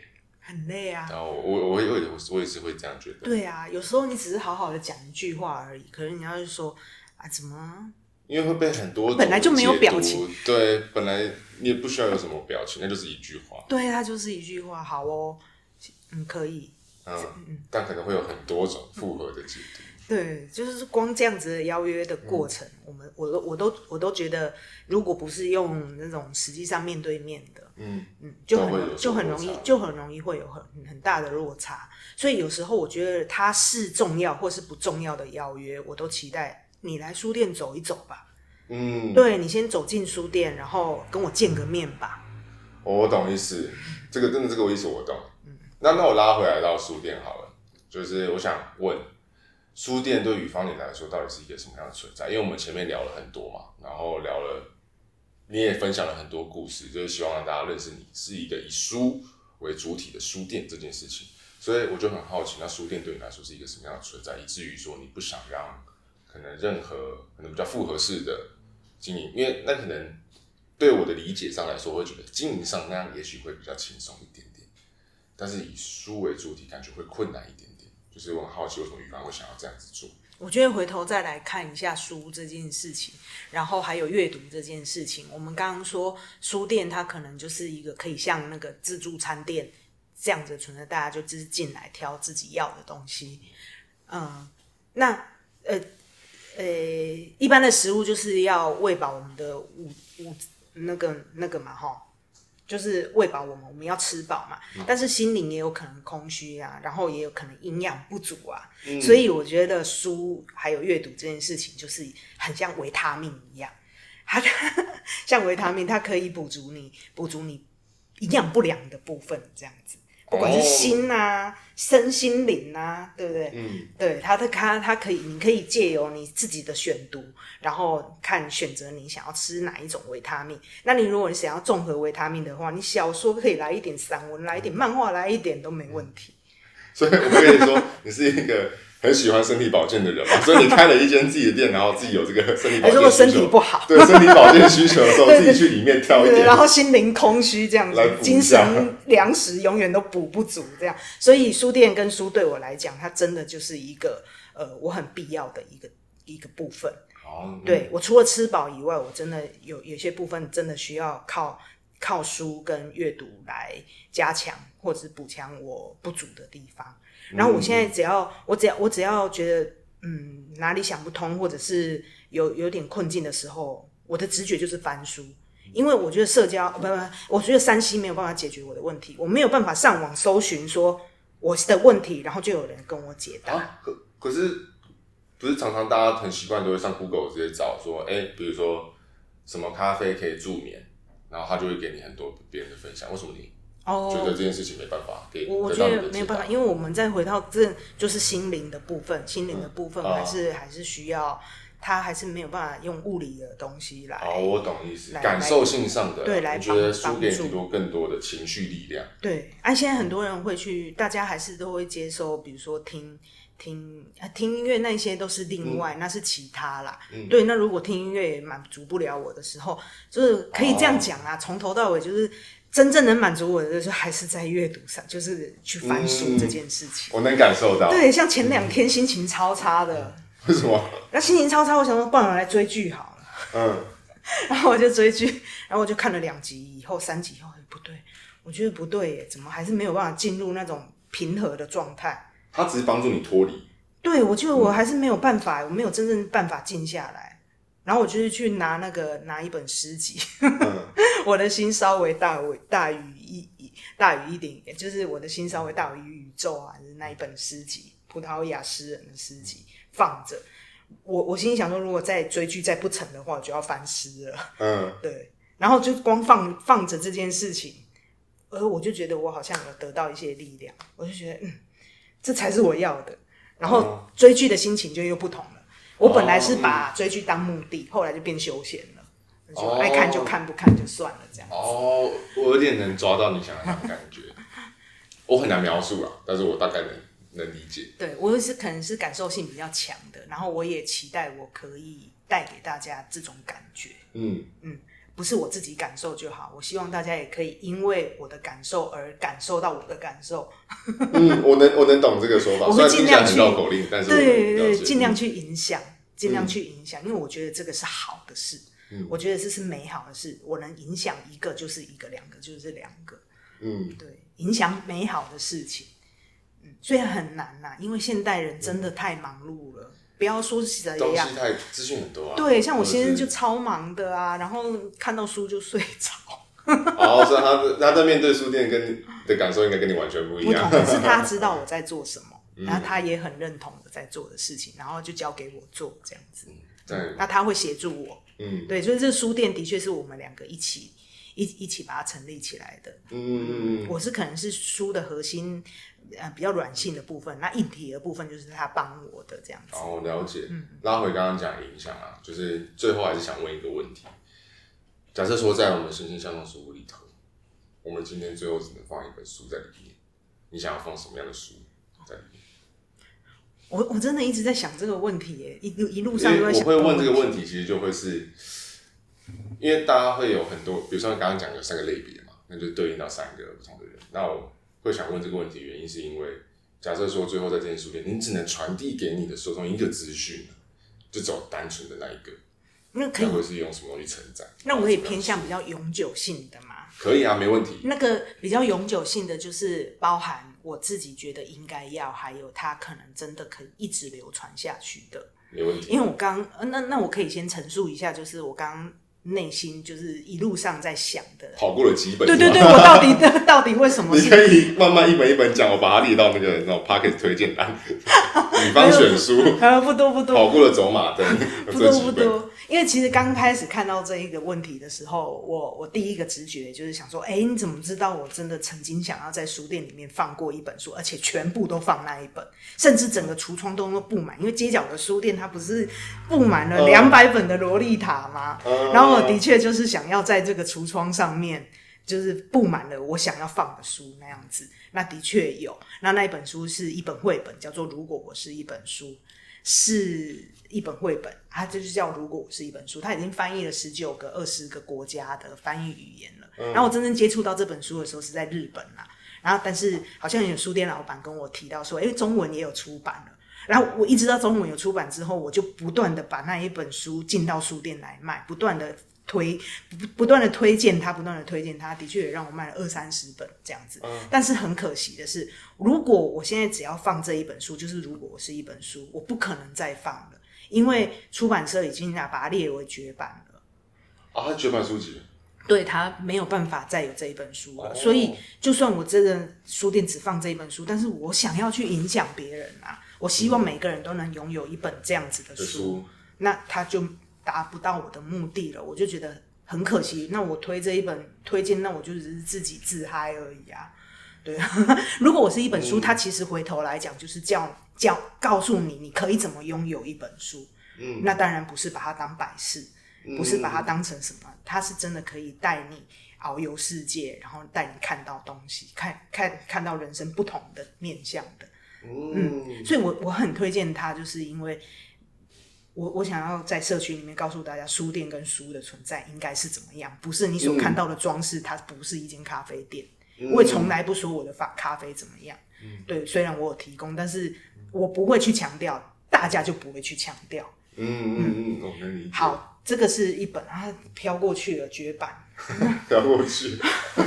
Speaker 3: 很累啊。
Speaker 2: 然后我我也我我也是会这样觉得，
Speaker 3: 对啊，有时候你只是好好的讲一句话而已，可是你要是说啊怎么？
Speaker 2: 因为会被很多
Speaker 3: 本来就没有表情，
Speaker 2: 对，本来你也不需要有什么表情，那就是一句话。
Speaker 3: 对，它就是一句话。好哦，嗯，可以。
Speaker 2: 嗯，嗯，但可能会有很多种复合的解读。
Speaker 3: 对，就是光这样子的邀约的过程，嗯、我们我都我都我都觉得，如果不是用那种实际上面对面的，嗯嗯，就很就很容易就很容易会有很很大的落差。所以有时候我觉得它是重要或是不重要的邀约，我都期待。你来书店走一走吧，嗯，对，你先走进书店，然后跟我见个面吧。
Speaker 2: 我懂意思，这个真的这个意思我懂。嗯，那那我拉回来到书店好了，就是我想问，书店对于方你来说到底是一个什么样的存在？因为我们前面聊了很多嘛，然后聊了，你也分享了很多故事，就是希望大家认识你是一个以书为主体的书店这件事情。所以我就很好奇，那书店对你来说是一个什么样的存在，以至于说你不想让。可能任何可能比较复合式的经营，因为那可能对我的理解上来说，我会觉得经营上那样也许会比较轻松一点点，但是以书为主体，感觉会困难一点点。就是我很好奇，为什么宇凡会想要这样子做？
Speaker 3: 我觉得回头再来看一下书这件事情，然后还有阅读这件事情。我们刚刚说书店，它可能就是一个可以像那个自助餐店这样子存在，大家就只是进来挑自己要的东西。嗯，那呃。呃，一般的食物就是要喂饱我们的五五那个那个嘛，哈，就是喂饱我们，我们要吃饱嘛。嗯、但是心灵也有可能空虚啊，然后也有可能营养不足啊。嗯、所以我觉得书还有阅读这件事情，就是很像维他命一样，它 [LAUGHS] 像维他命，它可以补足你补足你营养不良的部分，这样子。不管是心啊、哦、身心灵啊，对不对？嗯，对，他的他他可以，你可以借由你自己的选读，然后看选择你想要吃哪一种维他命。那你如果你想要综合维他命的话，你小说可以来一点，散文来一点，漫画来一点都没问题。
Speaker 2: 所以我跟你说，你是一个。很喜欢身体保健的人嘛，[LAUGHS] 所以你开了一间自己的店，然后自己有这个 [LAUGHS] 身体保健需求。如果
Speaker 3: 身体不好，
Speaker 2: 对身体保健需求的时候，[LAUGHS] 自己去里面挑一点，
Speaker 3: 然后心灵空虚这样子，精神粮食永远都补不足这样。所以书店跟书对我来讲，它真的就是一个呃，我很必要的一个一个部分。好，对，我除了吃饱以外，我真的有有些部分真的需要靠。靠书跟阅读来加强或者是补强我不足的地方。然后我现在只要我只要我只要觉得嗯哪里想不通，或者是有有点困境的时候，我的直觉就是翻书，因为我觉得社交不不，我觉得山西没有办法解决我的问题，我没有办法上网搜寻说我的问题，然后就有人跟我解答。
Speaker 2: 啊、可可是不是常常大家很习惯都会上 Google 直接找说，哎，比如说什么咖啡可以助眠，然后他就会给你很多别人的分享。为什么你？哦，觉得这件事情没办法给我，
Speaker 3: 我觉得没有办法，因为我们再回到这就是心灵的部分，心灵的部分还是、嗯、还是需要，他还是没有办法用物理的东西来。
Speaker 2: 哦，我懂意思，感受性上的，
Speaker 3: 对，来
Speaker 2: 觉得书给很多更多的情绪力量。
Speaker 3: 对，而、啊、现在很多人会去，大家还是都会接受，比如说听听听音乐那些都是另外，嗯、那是其他啦、嗯。对，那如果听音乐也满足不了我的时候，就是可以这样讲啊，从、哦、头到尾就是。真正能满足我的就是还是在阅读上，就是去翻书这件事情。
Speaker 2: 嗯、我能感受到。
Speaker 3: 对，像前两天心情超差的。
Speaker 2: 为什么？
Speaker 3: 那心情超差，我想说，不然我来追剧好了。嗯。[LAUGHS] 然后我就追剧，然后我就看了两集以后，三集以后，不对，我觉得不对耶，怎么还是没有办法进入那种平和的状态？
Speaker 2: 它只是帮助你脱离。
Speaker 3: 对，我觉得我还是没有办法，我没有真正办法静下来。然后我就是去拿那个拿一本诗集，嗯、[LAUGHS] 我的心稍微大为大于一大于一点点，就是我的心稍微大于宇宙啊，就是那一本诗集，葡萄牙诗人的诗集放着。我我心里想说，如果再追剧再不成的话，我就要翻诗了。嗯，对。然后就光放放着这件事情，而我就觉得我好像有得到一些力量，我就觉得嗯，这才是我要的。然后追剧的心情就又不同了。我本来是把追剧当目的，后来就变休闲了，就爱看就看，不看就算了这样子。
Speaker 2: 哦，我有点能抓到你想要的感觉，[LAUGHS] 我很难描述啊，但是我大概能能理解。
Speaker 3: 对，我是可能是感受性比较强的，然后我也期待我可以带给大家这种感觉。嗯嗯。不是我自己感受就好，我希望大家也可以因为我的感受而感受到我的感受。
Speaker 2: 嗯，我能我能懂这个说法，[LAUGHS]
Speaker 3: 我会尽量去
Speaker 2: 绕口令，但是
Speaker 3: 对对对，尽量去影响，尽量去影响，嗯，因为我觉得这个是好的事，嗯，我觉得这是美好的事，我能影响一个就是一个，两个就是两个，嗯，对，影响美好的事情，嗯，虽然很难呐，因为现代人真的太忙碌了。不要说谁
Speaker 2: 东西太资讯很多啊。
Speaker 3: 对，像我先生就超忙的啊，然后看到书就睡着。[LAUGHS]
Speaker 2: 哦，所以他他在面对书店跟的感受应该跟你完全不一样。
Speaker 3: 不同，可是他知道我在做什么，[LAUGHS] 嗯，然后他也很认同我在做的事情，然后就交给我做这样子。对，那他会协助我。嗯，对，所以这书店的确是我们两个一起一一起把它成立起来的。嗯我是可能是书的核心。呃，比较软性的部分，那硬体的部分就是他帮我的这样子。
Speaker 2: 哦，了解。嗯，拉回刚刚讲影响啊，就是最后还是想问一个问题：假设说在我们身心相通书屋里头，我们今天最后只能放一本书在里面，你想要放什么样的书在里面？
Speaker 3: 我我真的一直在想这个问题耶，一一路上都在想。
Speaker 2: 我会问这个问题，其实就会是，因为大家会有很多，比如说刚刚讲有三个类别嘛，那就对应到三个不同的人。那我。会想问这个问题，原因是因为假设说最后在这间书店，你只能传递给你的受众一个资讯，就走单纯的那一个，
Speaker 3: 那可以，
Speaker 2: 会是用什么东西承载？
Speaker 3: 那我可以偏向比较永久性的吗？
Speaker 2: 可以啊，没问题。
Speaker 3: 那个比较永久性的，就是包含我自己觉得应该要，还有它可能真的可以一直流传下去的，
Speaker 2: 没问题。
Speaker 3: 因为我刚，那那我可以先陈述一下，就是我刚。内心就是一路上在想的，
Speaker 2: 跑过了几本。
Speaker 3: 对对对，我到底 [LAUGHS] 到底为什么？
Speaker 2: 你可以慢慢一本一本讲，我把它列到那个那种 Pocket 推荐单。[LAUGHS] 女方选书，
Speaker 3: 呃，不多不多。
Speaker 2: 跑过了走马灯，
Speaker 3: 不 [LAUGHS] 多不多。因为其实刚开始看到这一个问题的时候，我我第一个直觉就是想说，哎、欸，你怎么知道我真的曾经想要在书店里面放过一本书，而且全部都放那一本，甚至整个橱窗都都布满？因为街角的书店它不是布满了两百本的萝莉塔吗？嗯、然后我的确就是想要在这个橱窗上面，就是布满了我想要放的书那样子。那的确有，那那一本书是一本绘本，叫做《如果我是一本书》。是一本绘本，它就是叫《如果我是一本书》，它已经翻译了十九个、二十个国家的翻译语言了。嗯。然后我真正接触到这本书的时候是在日本啦，然后但是好像有书店老板跟我提到说，因为中文也有出版了。然后我一直到中文有出版之后，我就不断的把那一本书进到书店来卖，不断的推不不断的推荐他，不断的推荐他，的确也让我卖了二三十本这样子。嗯、但是很可惜的是，如果我现在只要放这一本书，就是如果我是一本书，我不可能再放了，因为出版社已经把它列为绝版了。
Speaker 2: 啊，绝版书籍？
Speaker 3: 对，他没有办法再有这一本书了。哦、所以，就算我这个书店只放这一本书，但是我想要去影响别人啊，我希望每个人都能拥有一本这样子的书，嗯、那他就。达不到我的目的了，我就觉得很可惜。那我推这一本推荐，那我就只是自己自嗨而已啊。对啊，[LAUGHS] 如果我是一本书，嗯、它其实回头来讲就是叫叫告诉你，你可以怎么拥有一本书。嗯，那当然不是把它当摆饰，不是把它当成什么，它是真的可以带你遨游世界，然后带你看到东西，看看看到人生不同的面向的。嗯，嗯，所以我我很推荐它，就是因为。我我想要在社群里面告诉大家，书店跟书的存在应该是怎么样，不是你所看到的装饰，嗯、它不是一间咖啡店。嗯、我也从来不说我的法咖啡怎么样。嗯、对，虽然我有提供，但是我不会去强调，大家就不会去强调。嗯嗯嗯，嗯好，这个是一本啊，飘过去了，绝版。[LAUGHS] 飘过去，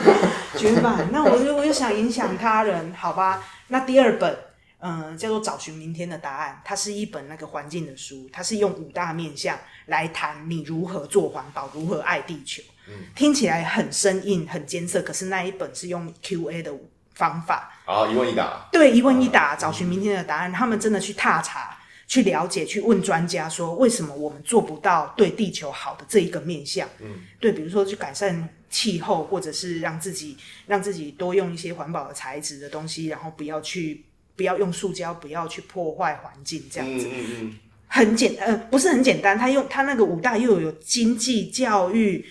Speaker 3: [LAUGHS] 绝版。那我就我又想影响他人，好吧？那第二本。嗯，叫做找寻明天的答案。它是一本那个环境的书，它是用五大面向来谈你如何做环保，如何爱地球。嗯，听起来很生硬、很艰涩，可是那一本是用 Q&A 的方法。啊，一问一答。对，一问一答，找寻明天的答案。嗯，他们真的去踏查、去了解、去问专家，说为什么我们做不到对地球好的这一个面向？嗯，对，比如说去改善气候，或者是让自己让自己多用一些环保的材质的东西，然后不要去。不要用塑胶，不要去破坏环境，这样子，嗯嗯嗯、很简呃，不是很简单。他用他那个五大又有经济、教育，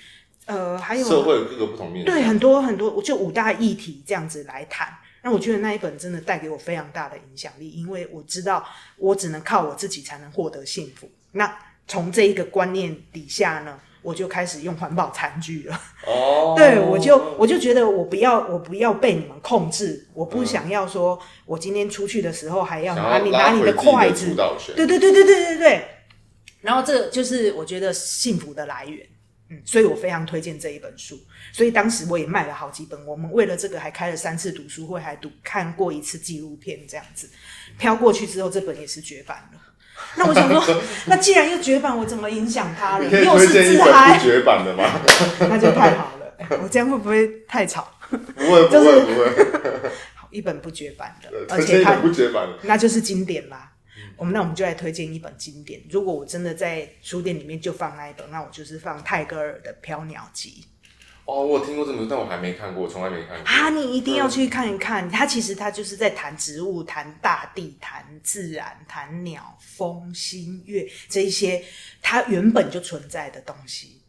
Speaker 3: 呃，还有
Speaker 2: 社会有各个不同面，
Speaker 3: 对，很多很多，就五大议题这样子来谈。那我觉得那一本真的带给我非常大的影响力，因为我知道我只能靠我自己才能获得幸福。那从这一个观念底下呢，我就开始用环保餐具了。哦，对，我就我就觉得我不要我不要被你们控制，我不想要说我今天出去的时候还要拿你拿你的筷子。对对对对对对对。然后这就是我觉得幸福的来源。嗯，所以我非常推荐这一本书。所以当时我也卖了好几本。我们为了这个还开了三次读书会，还读看过一次纪录片，这样子飘过去之后，这本也是绝版了。那我想说，[LAUGHS] 那既然又绝版，我怎么影响他了？又是自嗨
Speaker 2: 绝版的吗？[LAUGHS]
Speaker 3: 那就太好了。我这样会不会太吵？
Speaker 2: 不会，不会，不会。[LAUGHS]
Speaker 3: 好，一本不绝版的，
Speaker 2: 而且它不绝版的，
Speaker 3: 那就是经典啦。我们那我们就来推荐一本经典。如果我真的在书店里面就放那一本，那我就是放泰戈尔的《飘鸟集》。
Speaker 2: 哦，我有听过这么，但我还没看过，从来没看过。
Speaker 3: 啊，你一定要去看一看。他、嗯、其实他就是在谈植物、谈大地、谈自然、谈鸟、风、星、月这一些，它原本就存在的东西。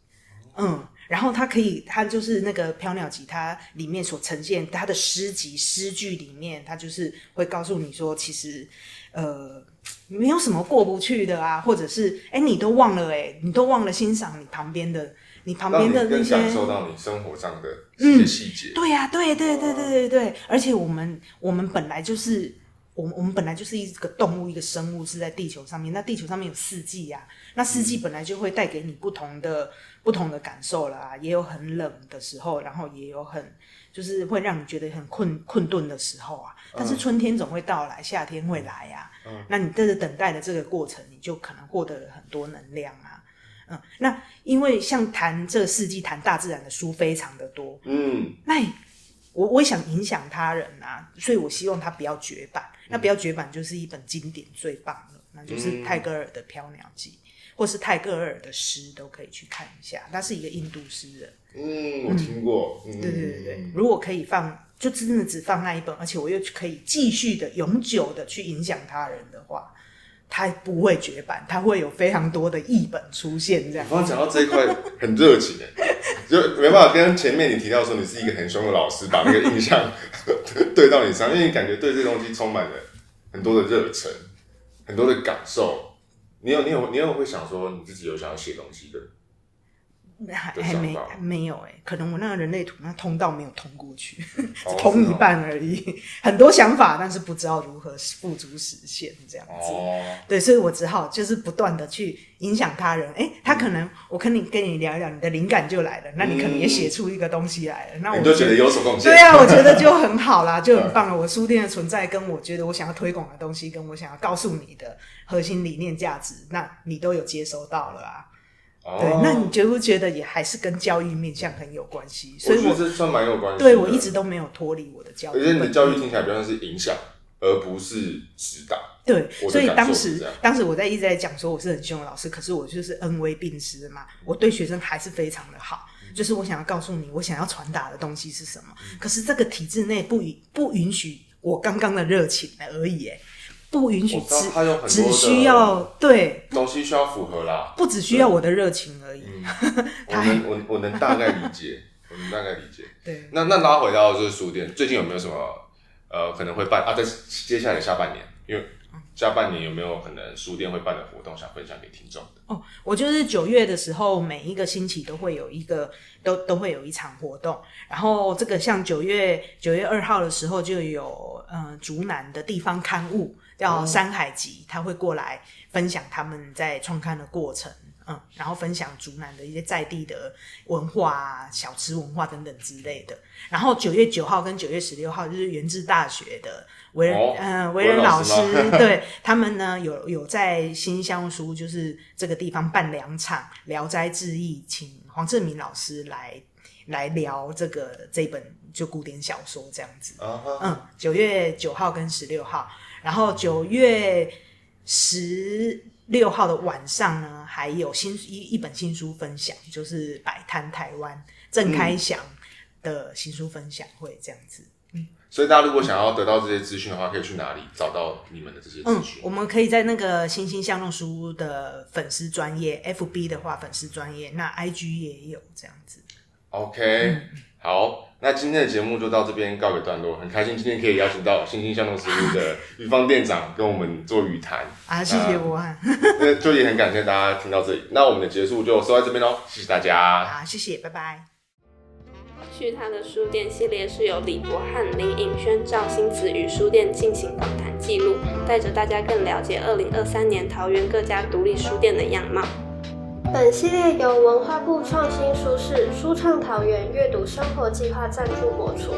Speaker 3: 嗯，然后它可以，它就是那个《飘鸟集》，它里面所呈现它的诗集、诗句里面，它就是会告诉你说，其实呃，没有什么过不去的啊，或者是哎，你都忘了哎，你都忘了欣赏你旁边的。你旁边的那些，
Speaker 2: 感受到你生活上的一些细节。
Speaker 3: 对呀，对对对对对对。而且我们我们本来就是，我们我们本来就是一个动物，一个生物，是在地球上面。那地球上面有四季呀，那四季本来就会带给你不同的不同的感受啦。也有很冷的时候，然后也有很就是会让你觉得很困困顿的时候啊。但是春天总会到来，夏天会来呀。嗯，那你在这等待的这个过程，你就可能获得了很多能量啊。嗯，那因为像谈这四季、谈大自然的书非常的多，嗯，那我我也想影响他人啊，所以我希望他不要绝版。嗯、那不要绝版就是一本经典最棒的，那就是泰戈尔的《飘鸟记》，嗯、或是泰戈尔的诗都可以去看一下。他是一个印度诗人，
Speaker 2: 嗯，我听过，
Speaker 3: 嗯、对对对对。如果可以放，就真的只放那一本，而且我又可以继续的、永久的去影响他人的话。它不会绝版，它会有非常多的译本出现。这样，
Speaker 2: 刚刚讲到这一块很热情，就没办法跟前面你提到说你是一个很凶的老师，把那个印象 [LAUGHS] 对到你身上，因为你感觉对这东西充满了很多的热忱，很多的感受。你有你有你有会想说你自己有想要写东西的？
Speaker 3: 还还没还没有哎、欸，可能我那个人类图那通道没有通过去，
Speaker 2: 哦、
Speaker 3: 通一半而已。哦、很多想法，但是不知道如何付诸实现这样子。哦、对，所以我只好就是不断的去影响他人。哎、欸，他可能、嗯、我跟你跟你聊一聊，你的灵感就来了，那你可能也写出一个东西来了。嗯、那我就
Speaker 2: 觉得有所贡献。
Speaker 3: 对啊，我觉得就很好啦，就很棒了。我书店的存在，跟我觉得我想要推广的东西，跟我想要告诉你的核心理念价值，那你都有接收到了啊。对，那你觉不觉得也还是跟教育面向很有关系？所以我
Speaker 2: 觉得这算蛮有关系。
Speaker 3: 对，我一直都没有脱离我的教育，
Speaker 2: 而且你的教育听起来比较像是影响，而不是指导。
Speaker 3: 对，所以当时当时我在一直在讲说我是很凶的老师，可是我就是恩威并施嘛，我对学生还是非常的好。就是我想要告诉你，我想要传达的东西是什么。可是这个体制内不允不允许我刚刚的热情而已，哎。不允许只只需要对
Speaker 2: 东西需要符合啦，
Speaker 3: 不只需要我的热情而已。
Speaker 2: 嗯、[LAUGHS] 我能我我能大概理解，我能大概理解。[LAUGHS] [LAUGHS]
Speaker 3: 对，
Speaker 2: 那那拉回到就是书店，最近有没有什么呃可能会办啊？在接下来下半年，因为下半年有没有可能书店会办的活动想分享给听众的？
Speaker 3: 哦，我就是九月的时候，每一个星期都会有一个都都会有一场活动。然后这个像九月九月二号的时候就有呃竹南的地方刊物。叫山海集，他会过来分享他们在创刊的过程，嗯，然后分享竹南的一些在地的文化啊、小吃文化等等之类的。然后九月九号跟九月十六号就是源自大学的为人，哦、呃，为人老师，[LAUGHS] 对他们呢有有在新乡书就是这个地方办两场《聊斋志异》，请黄正明老师来来聊这个这本就古典小说这样子。哦、嗯，九月九号跟十六号。然后九月十六号的晚上呢，还有新一一本新书分享，就是摆摊台湾郑开祥的新书分享会这样子。嗯，
Speaker 2: 所以大家如果想要得到这些资讯的话，可以去哪里找到你们的这些资讯？
Speaker 3: 嗯，我们可以在那个欣欣向荣书的粉丝专业，FB 的话粉丝专业，那 IG 也有这样子。
Speaker 2: OK，嗯，好。那今天的节目就到这边告个段落，很开心今天可以邀请到欣欣向荣书屋的于芳店长跟我们做语谈
Speaker 3: 啊，谢谢我啊，[LAUGHS]
Speaker 2: 就也很感谢大家听到这里，那我们的结束就收在这边喽，谢谢大家，
Speaker 3: 好，谢谢，拜拜。
Speaker 4: 去他的书店系列是由李博翰、林颖轩、赵欣子与书店进行访谈记录，带着大家更了解二零二三年桃园各家独立书店的样貌。
Speaker 5: 本系列由文化部创新书市舒畅桃园阅读生活计划赞助播出。